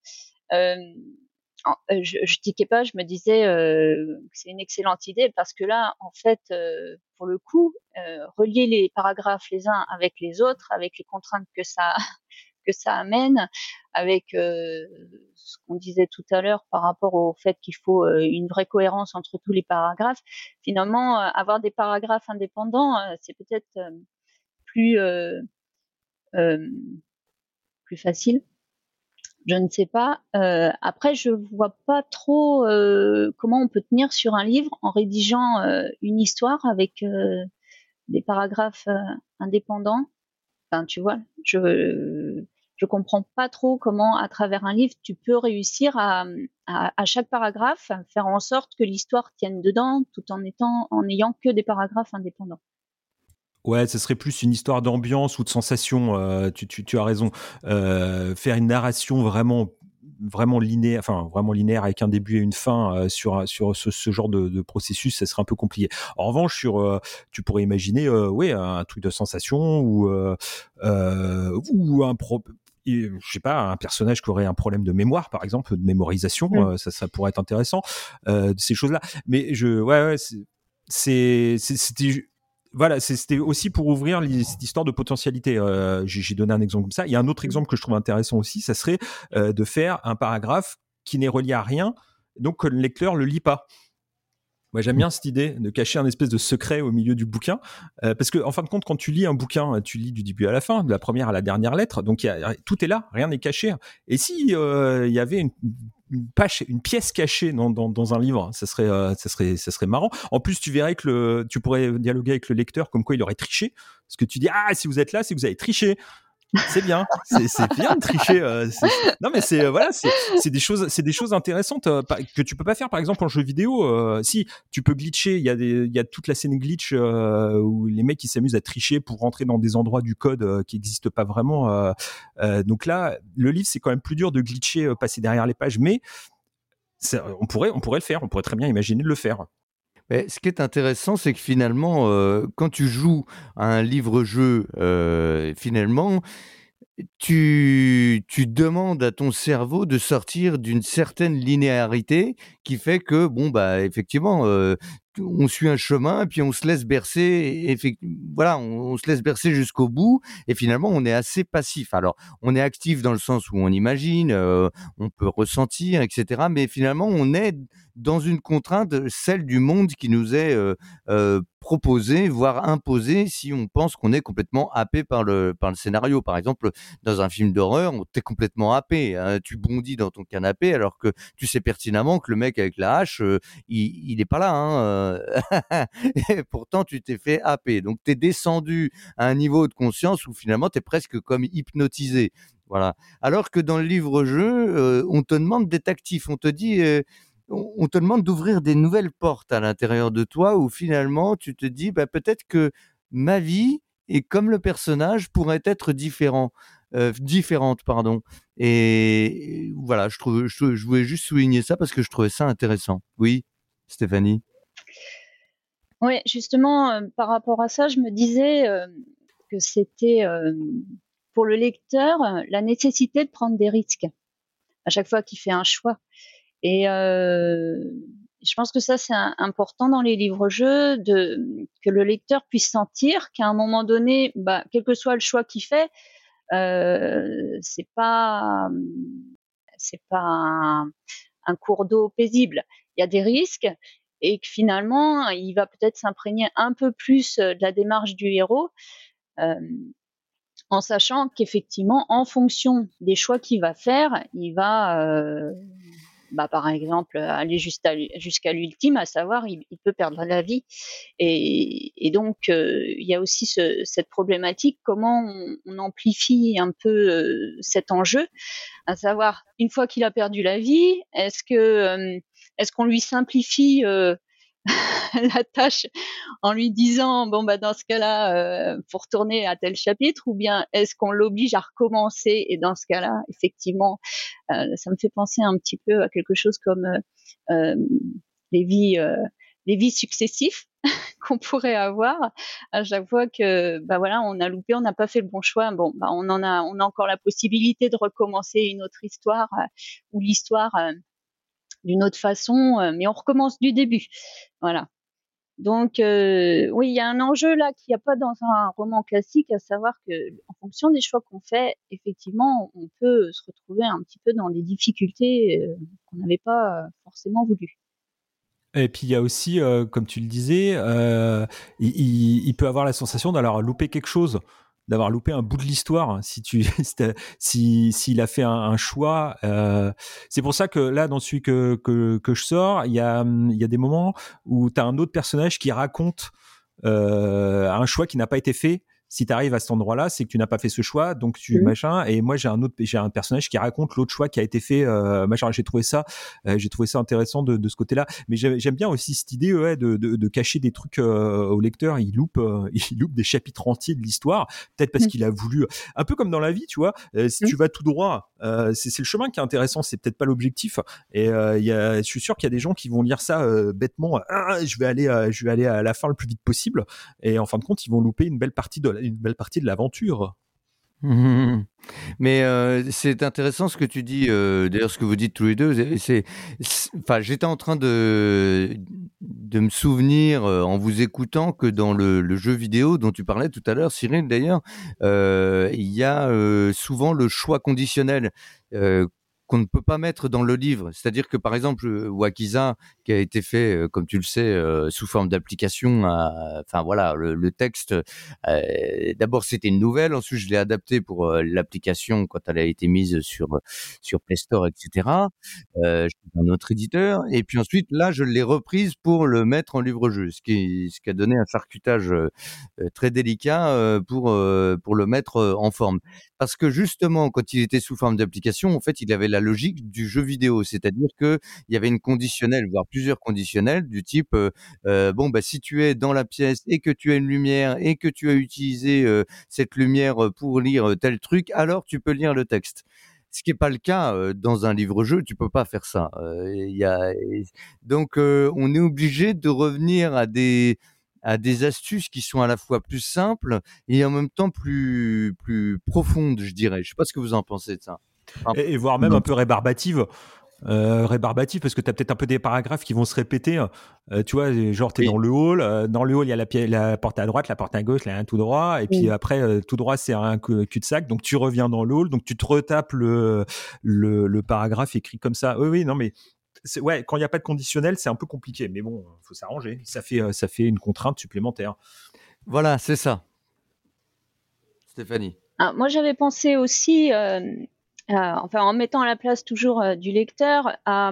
Euh, je, je tiquais pas, je me disais euh, que c'est une excellente idée parce que là, en fait, euh, pour le coup, euh, relier les paragraphes les uns avec les autres, avec les contraintes que ça [LAUGHS] que ça amène, avec ce qu'on disait tout à l'heure par rapport au fait qu'il faut une vraie cohérence entre tous les paragraphes. Finalement, avoir des paragraphes indépendants, c'est peut-être plus plus facile. Je ne sais pas. Euh, après, je vois pas trop euh, comment on peut tenir sur un livre en rédigeant euh, une histoire avec euh, des paragraphes euh, indépendants. Enfin, tu vois, je je comprends pas trop comment, à travers un livre, tu peux réussir à, à, à chaque paragraphe faire en sorte que l'histoire tienne dedans, tout en étant en ayant que des paragraphes indépendants. Ouais, ce serait plus une histoire d'ambiance ou de sensation. euh, tu, tu, tu as raison. Euh, faire une narration vraiment vraiment linéaire, enfin vraiment linéaire avec un début et une fin euh, sur sur ce, ce genre de, de, processus, ça serait un peu compliqué. En revanche, sur euh, tu pourrais imaginer, euh, ouais, un truc de sensation ou euh, ou un pro je sais pas, un personnage qui aurait un problème de mémoire, par exemple, de mémorisation, mmh. euh, ça, ça pourrait être intéressant, euh, ces choses-là. Mais je, ouais, ouais c'est, c'était, voilà, c'était aussi pour ouvrir cette histoire de potentialité. Euh, j'ai donné un exemple comme ça. Il y a un autre exemple que je trouve intéressant aussi, ça serait euh, de faire un paragraphe qui n'est relié à rien, donc que le lecteur le lit pas. Moi, j'aime bien cette idée de cacher un espèce de secret au milieu du bouquin, euh, parce que en fin de compte, quand tu lis un bouquin, tu lis du début à la fin, de la première à la dernière lettre, donc y a, tout est là, rien n'est caché. Et si il y avait une, une, page, une pièce cachée dans, dans, un livre, ça serait, euh, ça serait, ça serait marrant. En plus, tu verrais que le, tu pourrais dialoguer avec le lecteur comme quoi il aurait triché, parce que tu dis ah si vous êtes là, que vous avez triché c'est bien, c'est bien de tricher. Euh, non, mais c'est voilà, c'est des choses, c'est des choses intéressantes euh, que tu peux pas faire, par exemple en jeu vidéo. Euh, si tu peux glitcher, il y a il y a toute la scène glitch où les mecs qui s'amusent à tricher pour rentrer dans des endroits du code qui n'existent pas vraiment. donc là, le livre c'est quand même plus dur de glitcher, passer derrière les pages, mais on pourrait, on pourrait le faire, on pourrait très bien imaginer de le faire ce qui est intéressant, c'est que finalement, euh, quand tu joues à un livre-jeu, euh, finalement, tu, demandes à ton cerveau de sortir d'une certaine linéarité qui fait que, bon, bah, effectivement, euh, on suit un chemin, puis on se laisse bercer, voilà, on, se laisse bercer jusqu'au bout, et finalement, on est assez passif. Alors, on est actif dans le sens où on imagine, euh, on peut ressentir, etc. Mais finalement, on est dans une contrainte, celle du monde qui nous est euh, euh, proposé, voire imposé, si on pense qu'on est complètement happé par le, par le scénario. Par exemple, dans un film d'horreur, t'es complètement happé. Hein. tu bondis dans ton canapé alors que tu sais pertinemment que le mec avec la hache, il, il est pas là. Hein [LAUGHS] et pourtant tu t'es fait happer. Donc tu es descendu à un niveau de conscience où finalement tu es presque comme hypnotisé. Voilà. Alors que dans le livre-jeu, euh, on te demande d'être actif, on te dit, euh, on te demande d'ouvrir des nouvelles portes à l'intérieur de toi où finalement tu te dis, bah, peut-être que ma vie et comme le personnage pourrait être différent. Euh, différente, pardon. Et voilà, je, trouve, je voulais juste souligner ça parce que je trouvais ça intéressant. Oui, Stéphanie? Oui, justement, euh, par rapport à ça, je me disais euh, que c'était pour le lecteur la nécessité de prendre des risques à chaque fois qu'il fait un choix. Et je pense que ça, c'est important dans les livres-jeux, que le lecteur puisse sentir qu'à un moment donné, bah, quel que soit le choix qu'il fait, euh, c'est pas, c'est pas un, un cours d'eau paisible. Il y a des risques et que finalement, il va peut-être s'imprégner un peu plus euh, de la démarche du héros, euh, en sachant qu'effectivement, en fonction des choix qu'il va faire, il va, euh, bah, par exemple, aller jusqu'à l'ultime, à savoir, il, peut perdre la vie. Et, donc, il y a aussi cette problématique, comment on, amplifie un peu cet enjeu, à savoir, une fois qu'il a perdu la vie, est-ce que est-ce qu'on lui simplifie euh, [LAUGHS] la tâche en lui disant bon bah dans ce cas-là euh, faut retourner à tel chapitre ou bien est-ce qu'on l'oblige à recommencer? Et dans ce cas-là effectivement euh, ça me fait penser un petit peu à quelque chose comme euh, les vies les vies successives [LAUGHS] qu'on pourrait avoir. À chaque fois que bah voilà on a loupé on n'a pas fait le bon choix bon bah on en a on a encore la possibilité de recommencer une autre histoire ou l'histoire d'une autre façon, euh, mais on recommence du début. Voilà. Donc euh, oui, il y a un enjeu là qu'il n'y a pas dans un roman classique, à savoir que en fonction des choix qu'on fait, effectivement, on peut se retrouver un petit peu dans des difficultés euh, qu'on n'avait pas forcément voulu. Et puis il y a aussi, comme tu le disais, il, il, peut avoir la sensation d'avoir loupé quelque chose d'avoir loupé un bout de l'histoire si tu [LAUGHS] si s'il a fait un, choix euh, c'est pour ça que là dans celui que que, que je sors il y a y a des moments où tu as un autre personnage qui raconte euh, un choix qui n'a pas été fait si tu arrives à cet endroit-là, c'est que tu n'as pas fait ce choix, donc tu mmh. machin. Et moi, j'ai un autre, j'ai un personnage qui raconte l'autre choix qui a été fait. Euh, machin. J'ai trouvé ça, euh, j'ai trouvé ça intéressant de, de ce côté-là. Mais j'aime bien aussi cette idée ouais, de, de, de cacher des trucs euh, au lecteur. Il loupe, euh, [LAUGHS] il loupe des chapitres entiers de l'histoire, peut-être parce mmh. qu'il a voulu, un peu comme dans la vie, tu vois. Euh, si mmh. tu vas tout droit, c'est le chemin qui est intéressant. C'est peut-être pas l'objectif. Et y a, je suis sûr qu'il y a des gens qui vont lire ça bêtement. Ah, je vais aller, je vais aller à la fin le plus vite possible. Et en fin de compte, ils vont louper une belle partie de une belle partie de l'aventure. [LAUGHS] Mais euh, c'est intéressant ce que tu dis, euh, d'ailleurs ce que vous dites tous les deux. J'étais en train de de me souvenir euh, en vous écoutant que dans le, le, jeu vidéo dont tu parlais tout à l'heure, Cyril d'ailleurs, il y a souvent le choix conditionnel qu'on ne peut pas mettre dans le livre. C'est-à-dire que par exemple, Wakiza, qui a été fait, euh, comme tu le sais, euh, sous forme d'application, enfin voilà, le, texte. Euh, d'abord, c'était une nouvelle. Ensuite, je l'ai adapté pour l'application quand elle a été mise sur sur Play Store, etc. Euh, un autre éditeur. Et puis ensuite, là, je l'ai reprise pour le mettre en livre-jeu, ce qui ce qui a donné un charcutage très délicat pour pour le mettre en forme. Parce que justement, quand il était sous forme d'application, en fait, il avait la logique du jeu vidéo, c'est-à-dire que il y avait une conditionnelle, voire plusieurs conditionnels du type euh, euh, bon bah si tu es dans la pièce et que tu as une lumière et que tu as utilisé euh, cette lumière pour lire tel truc, alors tu peux lire le texte. Ce qui n'est pas le cas dans un livre-jeu, tu peux pas faire ça. Donc on est obligé de revenir à des à des astuces qui sont à la fois plus simples et en même temps plus plus profondes, je dirais. Je sais pas ce que vous en pensez de ça. et, voire même un peu rébarbatives. Euh, rébarbatif parce que tu as peut-être un peu des paragraphes qui vont se répéter. Euh, tu vois, genre, tu es dans le hall. Euh, dans le hall, il y a la, la, porte à droite, la porte à gauche, là, tout droit. Et puis après, euh, tout droit, c'est un cul-de-sac. Donc, tu reviens dans le hall. Donc, tu te retapes le, le, le, paragraphe écrit comme ça. Oui, oui, non, mais ouais, quand il n'y a pas de conditionnel, c'est un peu compliqué. Mais bon, il faut s'arranger. Ça fait, ça fait une contrainte supplémentaire. Voilà, c'est ça. Stéphanie. Ah, moi, j'avais pensé aussi, euh, enfin, en mettant à la place toujours euh, du lecteur, à,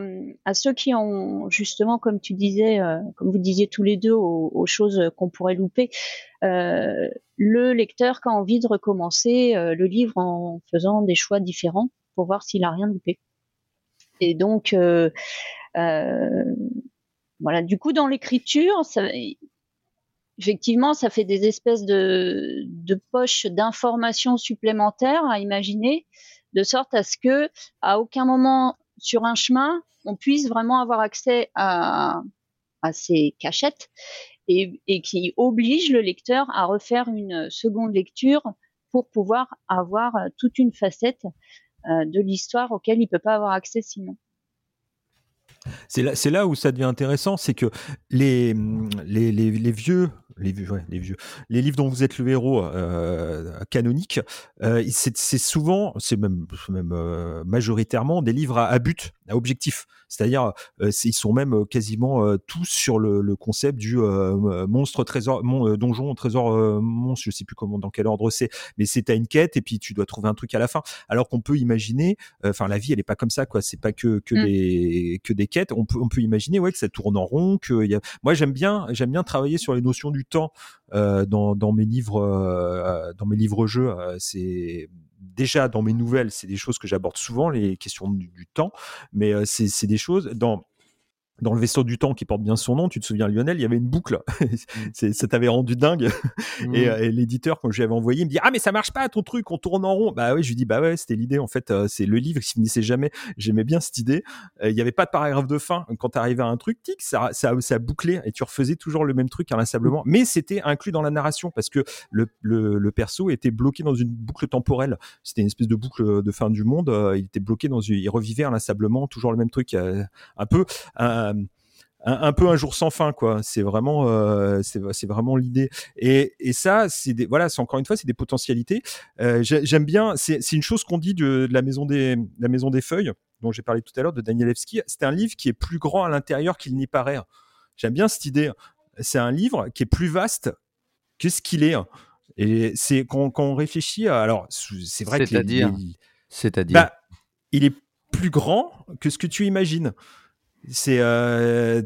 ceux qui ont justement, comme tu disais, euh, comme vous disiez tous les deux, aux, choses qu'on pourrait louper. le lecteur qui a envie de recommencer le livre en faisant des choix différents pour voir s'il a rien loupé. Et donc, euh, euh, voilà. Du coup, dans l'écriture, effectivement, ça fait des espèces de, poches d'informations supplémentaires à imaginer, de sorte à ce que, à aucun moment sur un chemin, on puisse vraiment avoir accès à, ces cachettes et, qui oblige le lecteur à refaire une seconde lecture pour pouvoir avoir toute une facette de l'histoire auquel il peut pas avoir accès sinon. C'est là, là, où ça devient intéressant, c'est que les, les, les, vieux, les vieux, les vieux, les livres dont vous êtes le héros euh, canonique, euh, c'est souvent, c'est même, même euh, majoritairement des livres à but, à objectif. C'est-à-dire, euh, ils sont même quasiment tous sur le, le, concept du monstre trésor, mon, donjon trésor monstre. Je sais plus comment, dans quel ordre c'est, mais c'est à une quête et puis tu dois trouver un truc à la fin. Alors qu'on peut imaginer, enfin la vie elle est pas comme ça quoi. C'est pas que que mm. des que des quêtes. On peut imaginer ouais que ça tourne en rond. Que moi j'aime bien j'aime bien travailler sur les notions du temps euh, dans, mes livres euh, dans mes livres jeux. c'est déjà dans mes nouvelles, c'est des choses que j'aborde souvent, les questions du, temps, mais euh, c'est des choses dans dans le vaisseau du temps qui porte bien son nom, tu te souviens Lionel, il y avait une boucle. Mm. [LAUGHS] ça t'avait rendu dingue. Mm. Euh, et, l'éditeur, quand je lui avais envoyé, il me dit ah mais ça marche pas ton truc, on tourne en rond. Bah oui, je lui dis bah ouais, c'était l'idée en fait. Euh, c'est le livre qui finissait jamais. J'aimais bien cette idée. Euh, il y avait pas de paragraphe de fin. Quand t'arrivais à un truc, tic, ça, ça, ça bouclait et tu refaisais toujours le même truc inlassablement. Mais c'était inclus dans la narration parce que le, le, le, perso était bloqué dans une boucle temporelle. C'était une espèce de boucle de fin du monde. il était bloqué dans une, il revivait inlassablement toujours le même truc. un peu un, peu un jour sans fin quoi. C'est vraiment euh, c'est vraiment l'idée. Et, et ça c'est des voilà c'est encore une fois c'est des potentialités. Euh, j'aime bien c'est une chose qu'on dit de, la maison des la maison des feuilles dont j'ai parlé tout à l'heure de Danielewski c'est un livre qui est plus grand à l'intérieur qu'il n'y paraît. J'aime bien cette idée. C'est un livre qui est plus vaste que ce qu'il est. Et c'est quand, quand, on réfléchit alors c'est vrai c'est-à-dire c'est-à-dire bah, il est plus grand que ce que tu imagines c'est euh,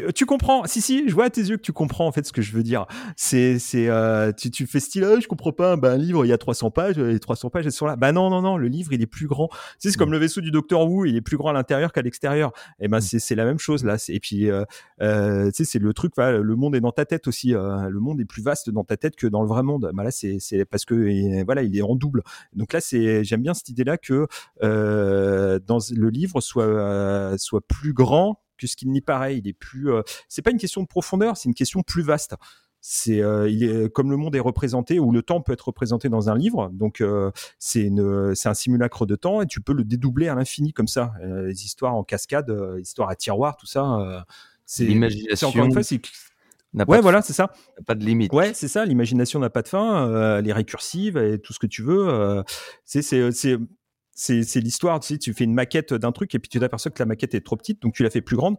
tu, tu, comprends Si, si, je vois à tes yeux que tu comprends en fait ce que je veux dire. C'est, c'est, euh, tu, tu fais style, oh, je comprends pas. Ben, un livre, il y a 300 pages, les 300 pages elles sont là. Bah non, non, non, le livre, il est plus grand. Tu sais, c'est comme mm. le vaisseau du Docteur Who, il est plus grand à l'intérieur qu'à l'extérieur. Et ben, mm. c'est, c'est la même chose là. Et puis, euh, euh, tu sais, c'est le truc, voilà, le monde est dans ta tête aussi. Euh, le monde est plus vaste dans ta tête que dans le vrai monde. Bah là, c'est, c'est parce que, voilà, il est en double. Donc là, c'est, j'aime bien cette idée-là que euh, dans le livre soit, euh, soit plus grand que ce qu'il n'y paraît. Il est plus. Euh, c'est pas une question de profondeur, c'est une question plus vaste. C'est, euh, il est comme le monde est représenté ou le temps peut être représenté dans un livre. Donc euh, c'est une, c'est un simulacre de temps et tu peux le dédoubler à l'infini comme ça. les histoires en cascade, histoires à tiroir, tout ça. c'est l'imagination. Encore une fois, c'est ouais, voilà, c'est ça. Pas de limite. Ouais, c'est ça. L'imagination n'a pas de fin. Euh, elle est récursive et tout ce que tu veux. c'est, c'est, C'est l'histoire, tu sais, tu fais une maquette d'un truc et puis tu t'aperçois que la maquette est trop petite, donc tu la fais plus grande.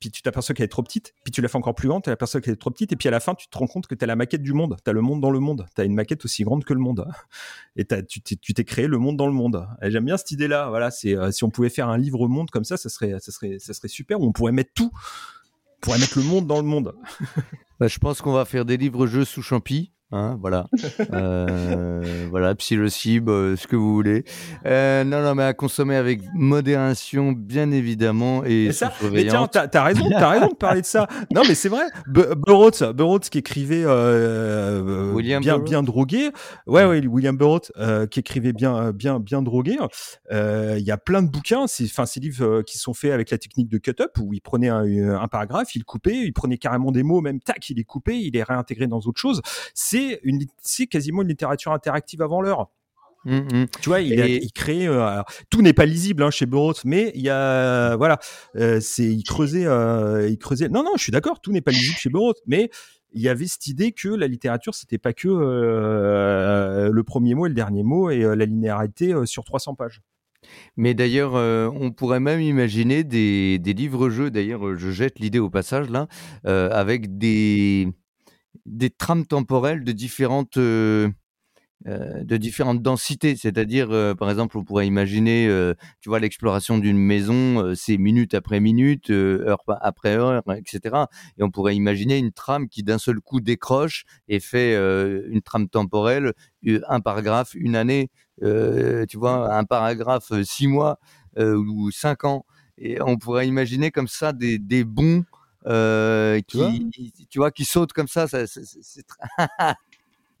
Puis tu t'aperçois qu'elle est trop petite, puis tu la fais encore plus grande, tu t'aperçois qu'elle est trop petite, et puis à la fin, tu te rends compte que tu as la maquette du monde, tu as le monde dans le monde, tu as une maquette aussi grande que le monde, [LAUGHS] et tu t'es créé le monde dans le monde. J'aime bien cette idée-là, voilà, c'est euh, si on pouvait faire un livre monde comme ça, ça serait, ça serait, ça serait super, on pourrait mettre tout, on pourrait mettre le monde dans le monde. [LAUGHS] Bah, je pense qu'on va faire des livres-jeux sous champi. Hein, voilà, euh, [LAUGHS] voilà, psilocybes, euh, ce que vous voulez. Euh, non, non, mais à consommer avec modération, bien évidemment, et, ça, mais tiens, t'as, raison, t'as raison de parler de ça. [LAUGHS] Non, mais c'est vrai. Burroughs, qui écrivait euh, William bien, bien drogué. Ouais, ouais, William Burroughs qui écrivait bien, bien, bien drogué. Il y a plein de bouquins, enfin, ces livres qui sont faits avec la technique de cut-up où il prenait un, un, paragraphe, il coupait, il prenait carrément des mots, même tac, il les coupait, il les réintégrait dans autre chose. C'est c'est quasiment une littérature interactive avant l'heure. Mmh, mmh. Tu vois, il, crée. Euh, tout n'est pas lisible hein, chez Burroughs, mais il y a voilà, euh, c'est il creusait, euh, il creusait. Non, non, je suis d'accord, tout n'est pas lisible chez Burroughs, mais il y avait cette idée que la littérature c'était pas que le premier mot et le dernier mot et la linéarité sur 300 pages. Mais d'ailleurs, on pourrait même imaginer des, des livres-jeux. D'ailleurs, je jette l'idée au passage là, avec des des trames temporelles de différentes euh, euh, de différentes densités, c'est-à-dire euh, par exemple on pourrait imaginer tu vois l'exploration d'une maison c'est minute après minute, heure après heure, etc. Et on pourrait imaginer une trame qui d'un seul coup décroche et fait une trame temporelle, un paragraphe, une année, tu vois, un paragraphe six mois ou cinq ans. Et on pourrait imaginer comme ça des, des bons euh, qui, tu vois, qui saute comme ça. ça [LAUGHS]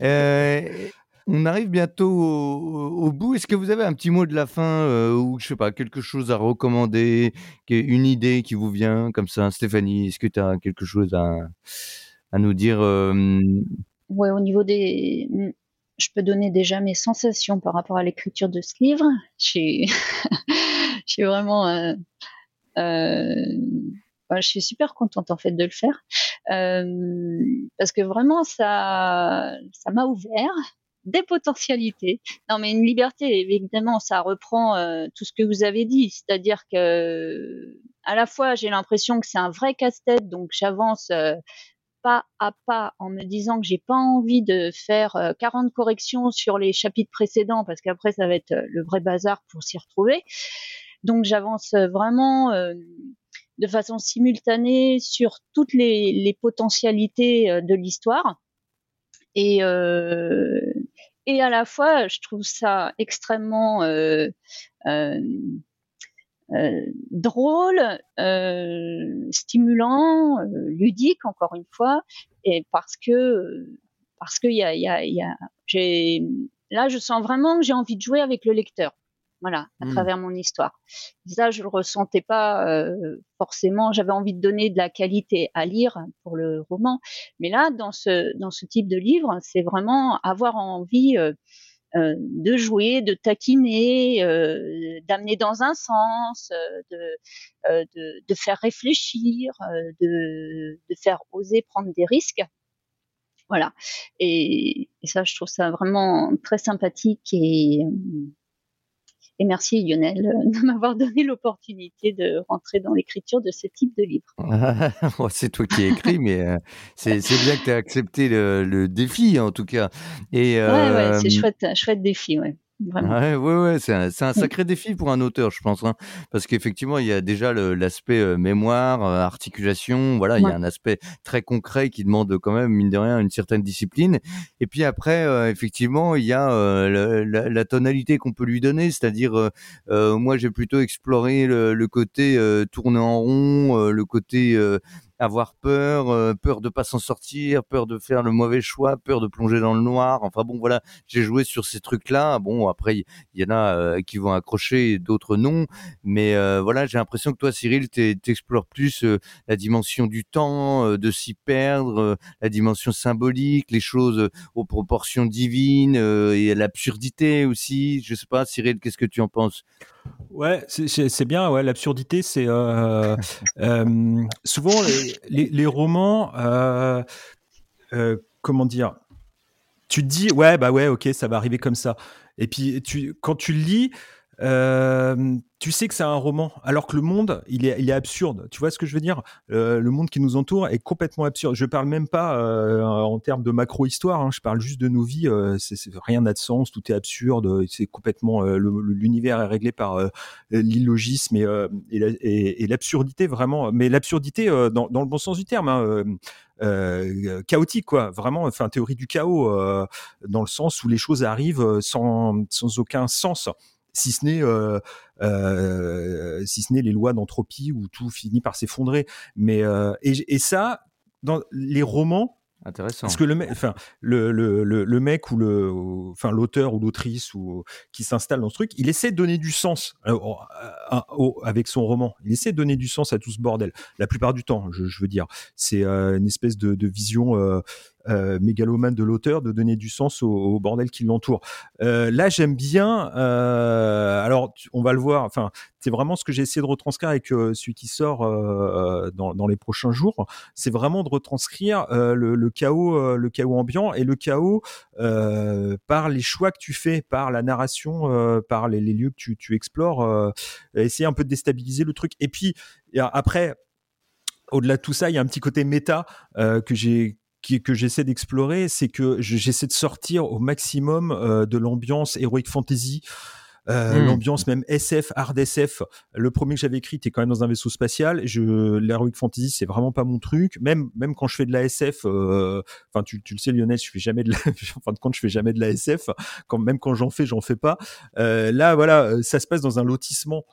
euh, on arrive bientôt au, bout. Est-ce que vous avez un petit mot de la fin euh, ou je sais pas quelque chose à recommander, une idée qui vous vient comme ça, Stéphanie Est-ce que tu as quelque chose à, à nous dire Ouais, au niveau des, je peux donner déjà mes sensations par rapport à l'écriture de ce livre. Je suis, [LAUGHS] je suis vraiment je suis super contente en fait de le faire euh, parce que vraiment ça ça m'a ouvert des potentialités. Non, mais une liberté, évidemment, ça reprend euh, tout ce que vous avez dit, c'est-à-dire que à la fois j'ai l'impression que c'est un vrai casse-tête, donc j'avance euh, pas à pas en me disant que j'ai pas envie de faire 40 corrections sur les chapitres précédents parce qu'après ça va être le vrai bazar pour s'y retrouver. Donc j'avance vraiment de façon simultanée sur toutes les, potentialités euh, de l'histoire. Et, euh, et à la fois, je trouve ça extrêmement euh, drôle, stimulant, ludique, encore une fois, parce que là, je sens vraiment que j'ai envie de jouer avec le lecteur voilà, à mmh. travers mon histoire. Ça, je le ressentais pas euh, forcément. J'avais envie de donner de la qualité à lire pour le roman, mais là, dans ce dans ce type de livre, c'est vraiment avoir envie euh, euh de jouer, de taquiner, euh, d'amener dans un sens, euh, de, de, de faire réfléchir, de de faire oser prendre des risques. Voilà. Et, et, ça, je trouve ça vraiment très sympathique et et merci Lionel euh, de m'avoir donné l'opportunité de rentrer dans l'écriture de ce type de livre. [LAUGHS] c'est toi qui as écrit, mais euh, c'est bien que tu as accepté le, défi en tout cas. Et, ouais, ouais, c'est euh, chouette, chouette défi, ouais. Ouais, ouais, c'est un, un, sacré défi pour un auteur, je pense, hein, parce qu'effectivement, il y a déjà l'aspect euh, mémoire, euh, articulation, voilà, il y a un aspect très concret qui demande quand même, mine de rien, une certaine discipline. Et puis après, euh, effectivement, il y a la, la, tonalité qu'on peut lui donner, c'est-à-dire, moi, j'ai plutôt exploré le, le côté tourner en rond, le côté avoir peur, euh, peur de pas s'en sortir, peur de faire le mauvais choix, peur de plonger dans le noir. Enfin bon, voilà, j'ai joué sur ces trucs-là. Bon, après, il y, en a euh, qui vont accrocher, d'autres non. Mais euh, voilà, j'ai l'impression que toi, Cyril, t'explores plus la dimension du temps, de s'y perdre, la dimension symbolique, les choses aux proportions divines et l'absurdité aussi. Je sais pas, Cyril, qu'est-ce que tu en penses? Ouais, c'est bien. Ouais, l'absurdité, c'est euh, [LAUGHS] euh, souvent les, romans. Euh, comment dire Tu te dis, ouais, bah ouais, ok, ça va arriver comme ça. Et puis, tu, quand tu lis, euh, tu sais que c'est un roman, alors que le monde, il est, absurde. Tu vois ce que je veux dire? Euh, Le monde qui nous entoure est complètement absurde. Je parle même pas euh, en termes de macro-histoire, hein. je parle juste de nos vies. c'est, rien n'a de sens, tout est absurde. C'est complètement l'univers est réglé par l'illogisme et, l'absurdité vraiment. Mais l'absurdité dans, le bon sens du terme. Hein, chaotique, quoi. Vraiment, enfin, théorie du chaos, dans le sens où les choses arrivent sans aucun sens si ce n'est euh, euh, si ce n'est les lois d'entropie où tout finit par s'effondrer. Mais euh, et, et, ça, dans les romans, Intéressant. Parce que le, enfin, le, le, le, mec ou le, enfin, l'auteur ou l'autrice ou qui s'installe dans ce truc, il essaie de donner du sens avec son roman. Il essaie de donner du sens à tout ce bordel. La plupart du temps, je, je veux dire, c'est une espèce de, de vision euh, mégalomane de l'auteur de donner du sens au, bordel qui l'entoure. Euh, là, j'aime bien. Euh, alors, on va le voir. Enfin, c'est vraiment ce que j'ai essayé de retranscrire avec celui qui sort dans, les prochains jours. C'est vraiment de retranscrire le, chaos, le chaos ambiant et le chaos par les choix que tu fais, par la narration, par les, lieux que tu, tu explores. essayer un peu de déstabiliser le truc. Et puis après au-delà de tout ça, il y a un petit côté méta que j'ai que j'essaie d'explorer, c'est que j'essaie de sortir au maximum euh, de l'ambiance heroic fantasy. Euh, hmm. l'ambiance même SF, hard SF. Le premier que j'avais écrit était quand même dans un vaisseau spatial. Je, l'heroic fantasy, c'est vraiment pas mon truc. Même, même quand je fais de la SF, euh, enfin, tu, tu, le sais, Lionel, je fais jamais de la, [LAUGHS] en fin de compte, je fais jamais de la SF. Quand, même quand j'en fais, j'en fais pas. là, voilà, ça se passe dans un lotissement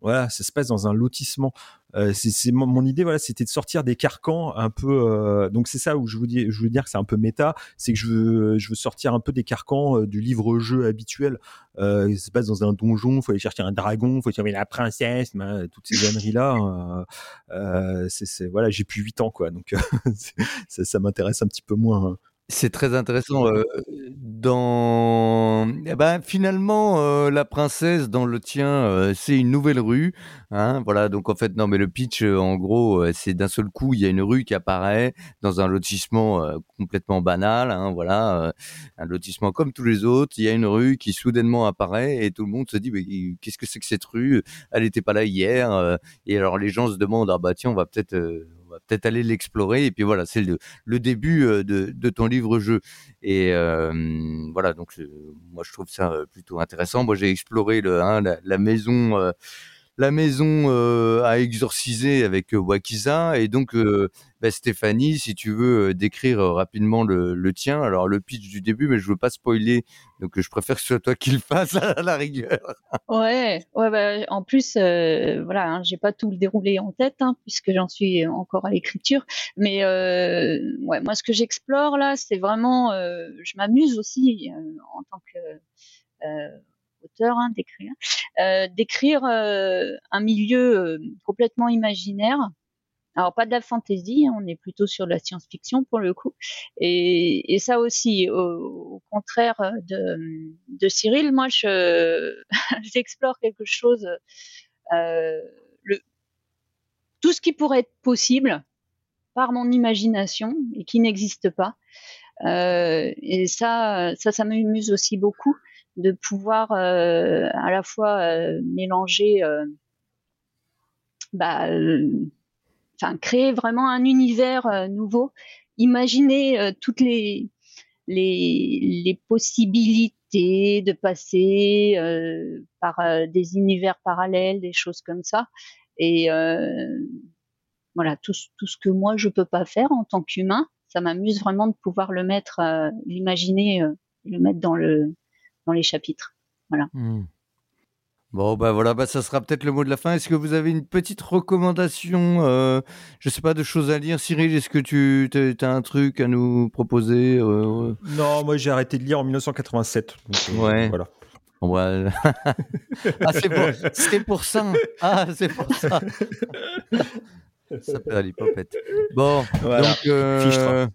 voilà, ça se passe dans un lotissement. Euh, c'est mon, idée, voilà, c'était de sortir des carcans un peu. Euh, donc c'est ça où je vous dis, je veux dire que c'est un peu méta, c'est que je veux, je veux sortir un peu des carcans euh, du livre-jeu habituel. ça se passe dans un donjon, faut aller chercher un dragon, faut chercher la princesse, toutes ces âneries là. c'est voilà, j'ai plus 8 ans quoi, donc [LAUGHS] ça, ça m'intéresse un petit peu moins. Hein. C'est très intéressant. dans eh ben, finalement, la princesse dans le tien, c'est une nouvelle rue, hein, voilà. Donc en fait, non, mais le pitch, en gros, c'est d'un seul coup, il y a une rue qui apparaît dans un lotissement complètement banal, hein, voilà, un lotissement comme tous les autres. Il y a une rue qui soudainement apparaît et tout le monde se dit: «Mais qu'est-ce que c'est que cette rue? Elle n'était pas là hier», et alors les gens se demandent: «Ah bah tiens, on va peut-être, va peut-être aller l'explorer. Et puis voilà, c'est le, début euh, de, ton livre-jeu. Et euh, voilà, donc moi je trouve ça euh, plutôt intéressant. Moi j'ai exploré hein, la, maison la maison à exorciser avec Wakiza. Et donc, bah, Stéphanie, si tu veux décrire rapidement le, tien, alors le pitch du début, mais je veux pas spoiler, donc je préfère que ce soit toi qui le [LAUGHS] fasses à la rigueur. Ouais, ouais bah, en plus, voilà, hein, j'ai pas tout le déroulé en tête, hein, puisque j'en suis encore à l'écriture. Mais moi, ce que j'explore là, c'est vraiment, je m'amuse aussi en tant que auteur, hein, d'écrire, euh, d'écrire euh, un milieu euh, complètement imaginaire. Alors pas de la fantaisie, hein, on est plutôt sur la science-fiction pour le coup. Et, ça aussi, au, contraire de, Cyril, moi je [LAUGHS] j'explore quelque chose, tout ce qui pourrait être possible par mon imagination et qui n'existe pas. et ça, ça, ça m'amuse aussi beaucoup de pouvoir euh, à la fois euh, mélanger, euh, bah, enfin créer vraiment un univers nouveau, imaginer toutes les, les, les possibilités de passer par des univers parallèles, des choses comme ça. Et voilà, tout, tout, ce que moi je peux pas faire en tant qu'humain, ça m'amuse vraiment de pouvoir le mettre, l'imaginer, le mettre dans le dans les chapitres. Voilà. Hmm. Bon, bah voilà, bah, ça sera peut-être le mot de la fin. Est-ce que vous avez une petite recommandation, euh, je sais pas, de choses à lire? Cyril, est-ce que tu as un truc à nous proposer euh, Non, moi j'ai arrêté de lire en 1987. Euh, ouais. Voilà. Ouais. [LAUGHS] ah, c'est pour, c'est pour ça. Ah, c'est pour ça. ça peut l'hypopète. Bon, voilà. donc. Euh,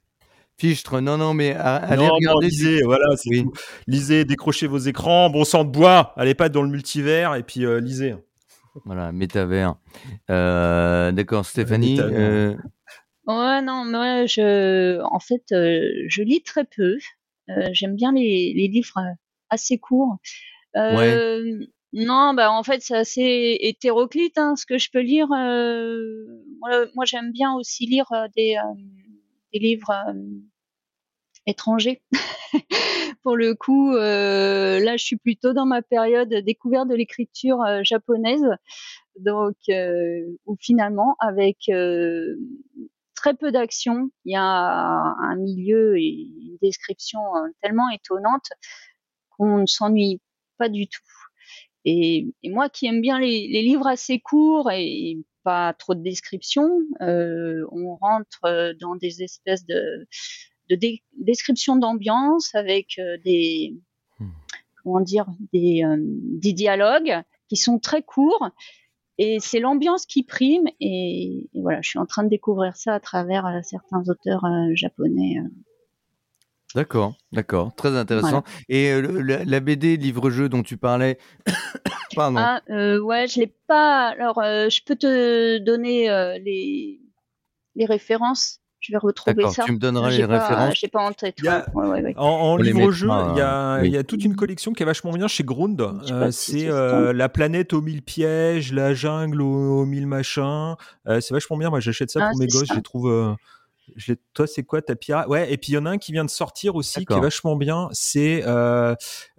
Fichtre, non, non, mais allez regarder. lisez, voilà, c'est tout. Lisez, décrochez vos écrans, bon sang de bois, allez pas dans le multivers et puis euh, lisez. Voilà, métavers. Euh, d'accord, Stéphanie. Euh... Ouais, non, moi, je, en fait, euh, je lis très peu. J'aime bien les, les, livres assez courts. Ouais. Non, bah en fait c'est assez hétéroclite hein, ce que je peux lire. moi, j'aime bien aussi lire des, livres étrangers. [LAUGHS] Pour le coup, là je suis plutôt dans ma période découverte de l'écriture japonaise, donc où finalement avec très peu d'action. Il y a un milieu et une description euh, tellement étonnante qu'on ne s'ennuie pas du tout. Et, moi qui aime bien les, livres assez courts et pas trop de descriptions, euh, on rentre euh, dans des espèces de, de descriptions d'ambiance avec des hmm. comment dire des, des dialogues qui sont très courts et c'est l'ambiance qui prime. Et, voilà, je suis en train de découvrir ça à travers euh, certains auteurs euh, japonais. Euh. D'accord, d'accord, très intéressant. Et la, BD livre-jeu dont tu parlais, [COUGHS] pardon. Ah, ouais, je l'ai pas. Alors, je peux te donner les, les références je vais retrouver ça. Tu me donneras les références. Je pas en tête. En, livre-jeu, il, y a, toute une collection qui est vachement bien chez Ground. Euh, c'est euh, la planète aux mille pièges, la jungle aux, mille machins. Euh, c'est vachement bien. Moi, j'achète ça ah, pour mes gosses. Je les trouve. Toi, c'est quoi ta pirate Ouais, et puis il y en a un qui vient de sortir aussi, qui est vachement bien. C'est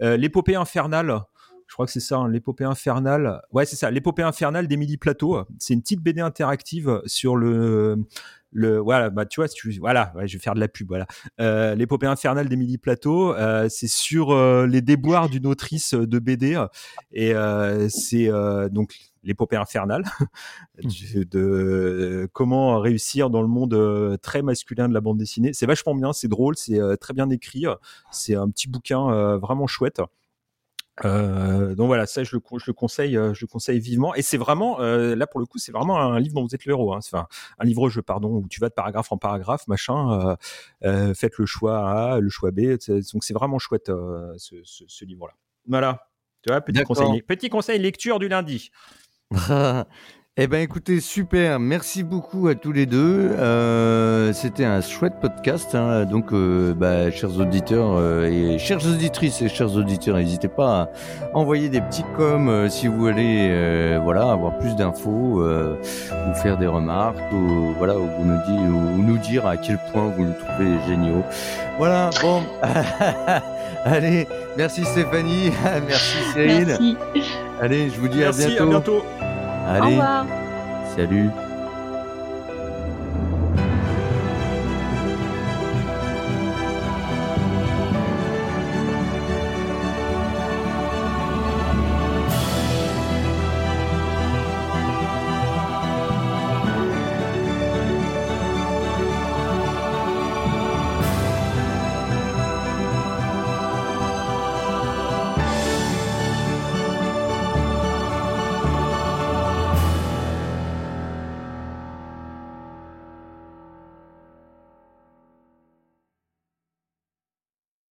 l'épopée infernale. Je crois que c'est ça, hein, l'épopée infernale. Ouais, c'est ça, l'épopée infernale d'Émilie Plateau. C'est une petite BD interactive sur le le voilà bah tu vois tu voilà je vais faire de la pub voilà. Euh, l'épopée infernale d'Émilie Plateau euh, c'est sur euh, les déboires d'une autrice de BD et euh, c'est euh, donc l'épopée infernale [LAUGHS] de comment réussir dans le monde très masculin de la bande dessinée. C'est vachement bien c'est drôle c'est très bien écrit c'est un petit bouquin vraiment chouette euh, donc voilà, ça je le, je le conseille, euh, je le conseille vivement. Et c'est vraiment, euh, là pour le coup, c'est vraiment un livre dont vous êtes le héros. Hein. C'est un, un livre-jeu, pardon, où tu vas de paragraphe en paragraphe, machin. Euh, faites le choix A, le choix B. Donc c'est vraiment chouette ce, ce, ce livre-là. Voilà. Tu vois, petit conseil, petit conseil lecture du lundi. [LAUGHS] Eh ben écoutez, super, merci beaucoup à tous les deux. Euh, C'était un chouette podcast, hein. donc euh, bah, chers auditeurs euh, et chères auditrices et chers auditeurs, n'hésitez pas à envoyer des petits coms euh, si vous voulez, euh, voilà, avoir plus d'infos, ou faire des remarques, ou voilà, ou nous dire, ou nous dire à quel point vous nous trouvez géniaux. Voilà, bon, [LAUGHS] allez, merci Stéphanie, [LAUGHS] merci Cyril. Merci. Allez, je vous dis à bientôt. À bientôt. Allez, salut.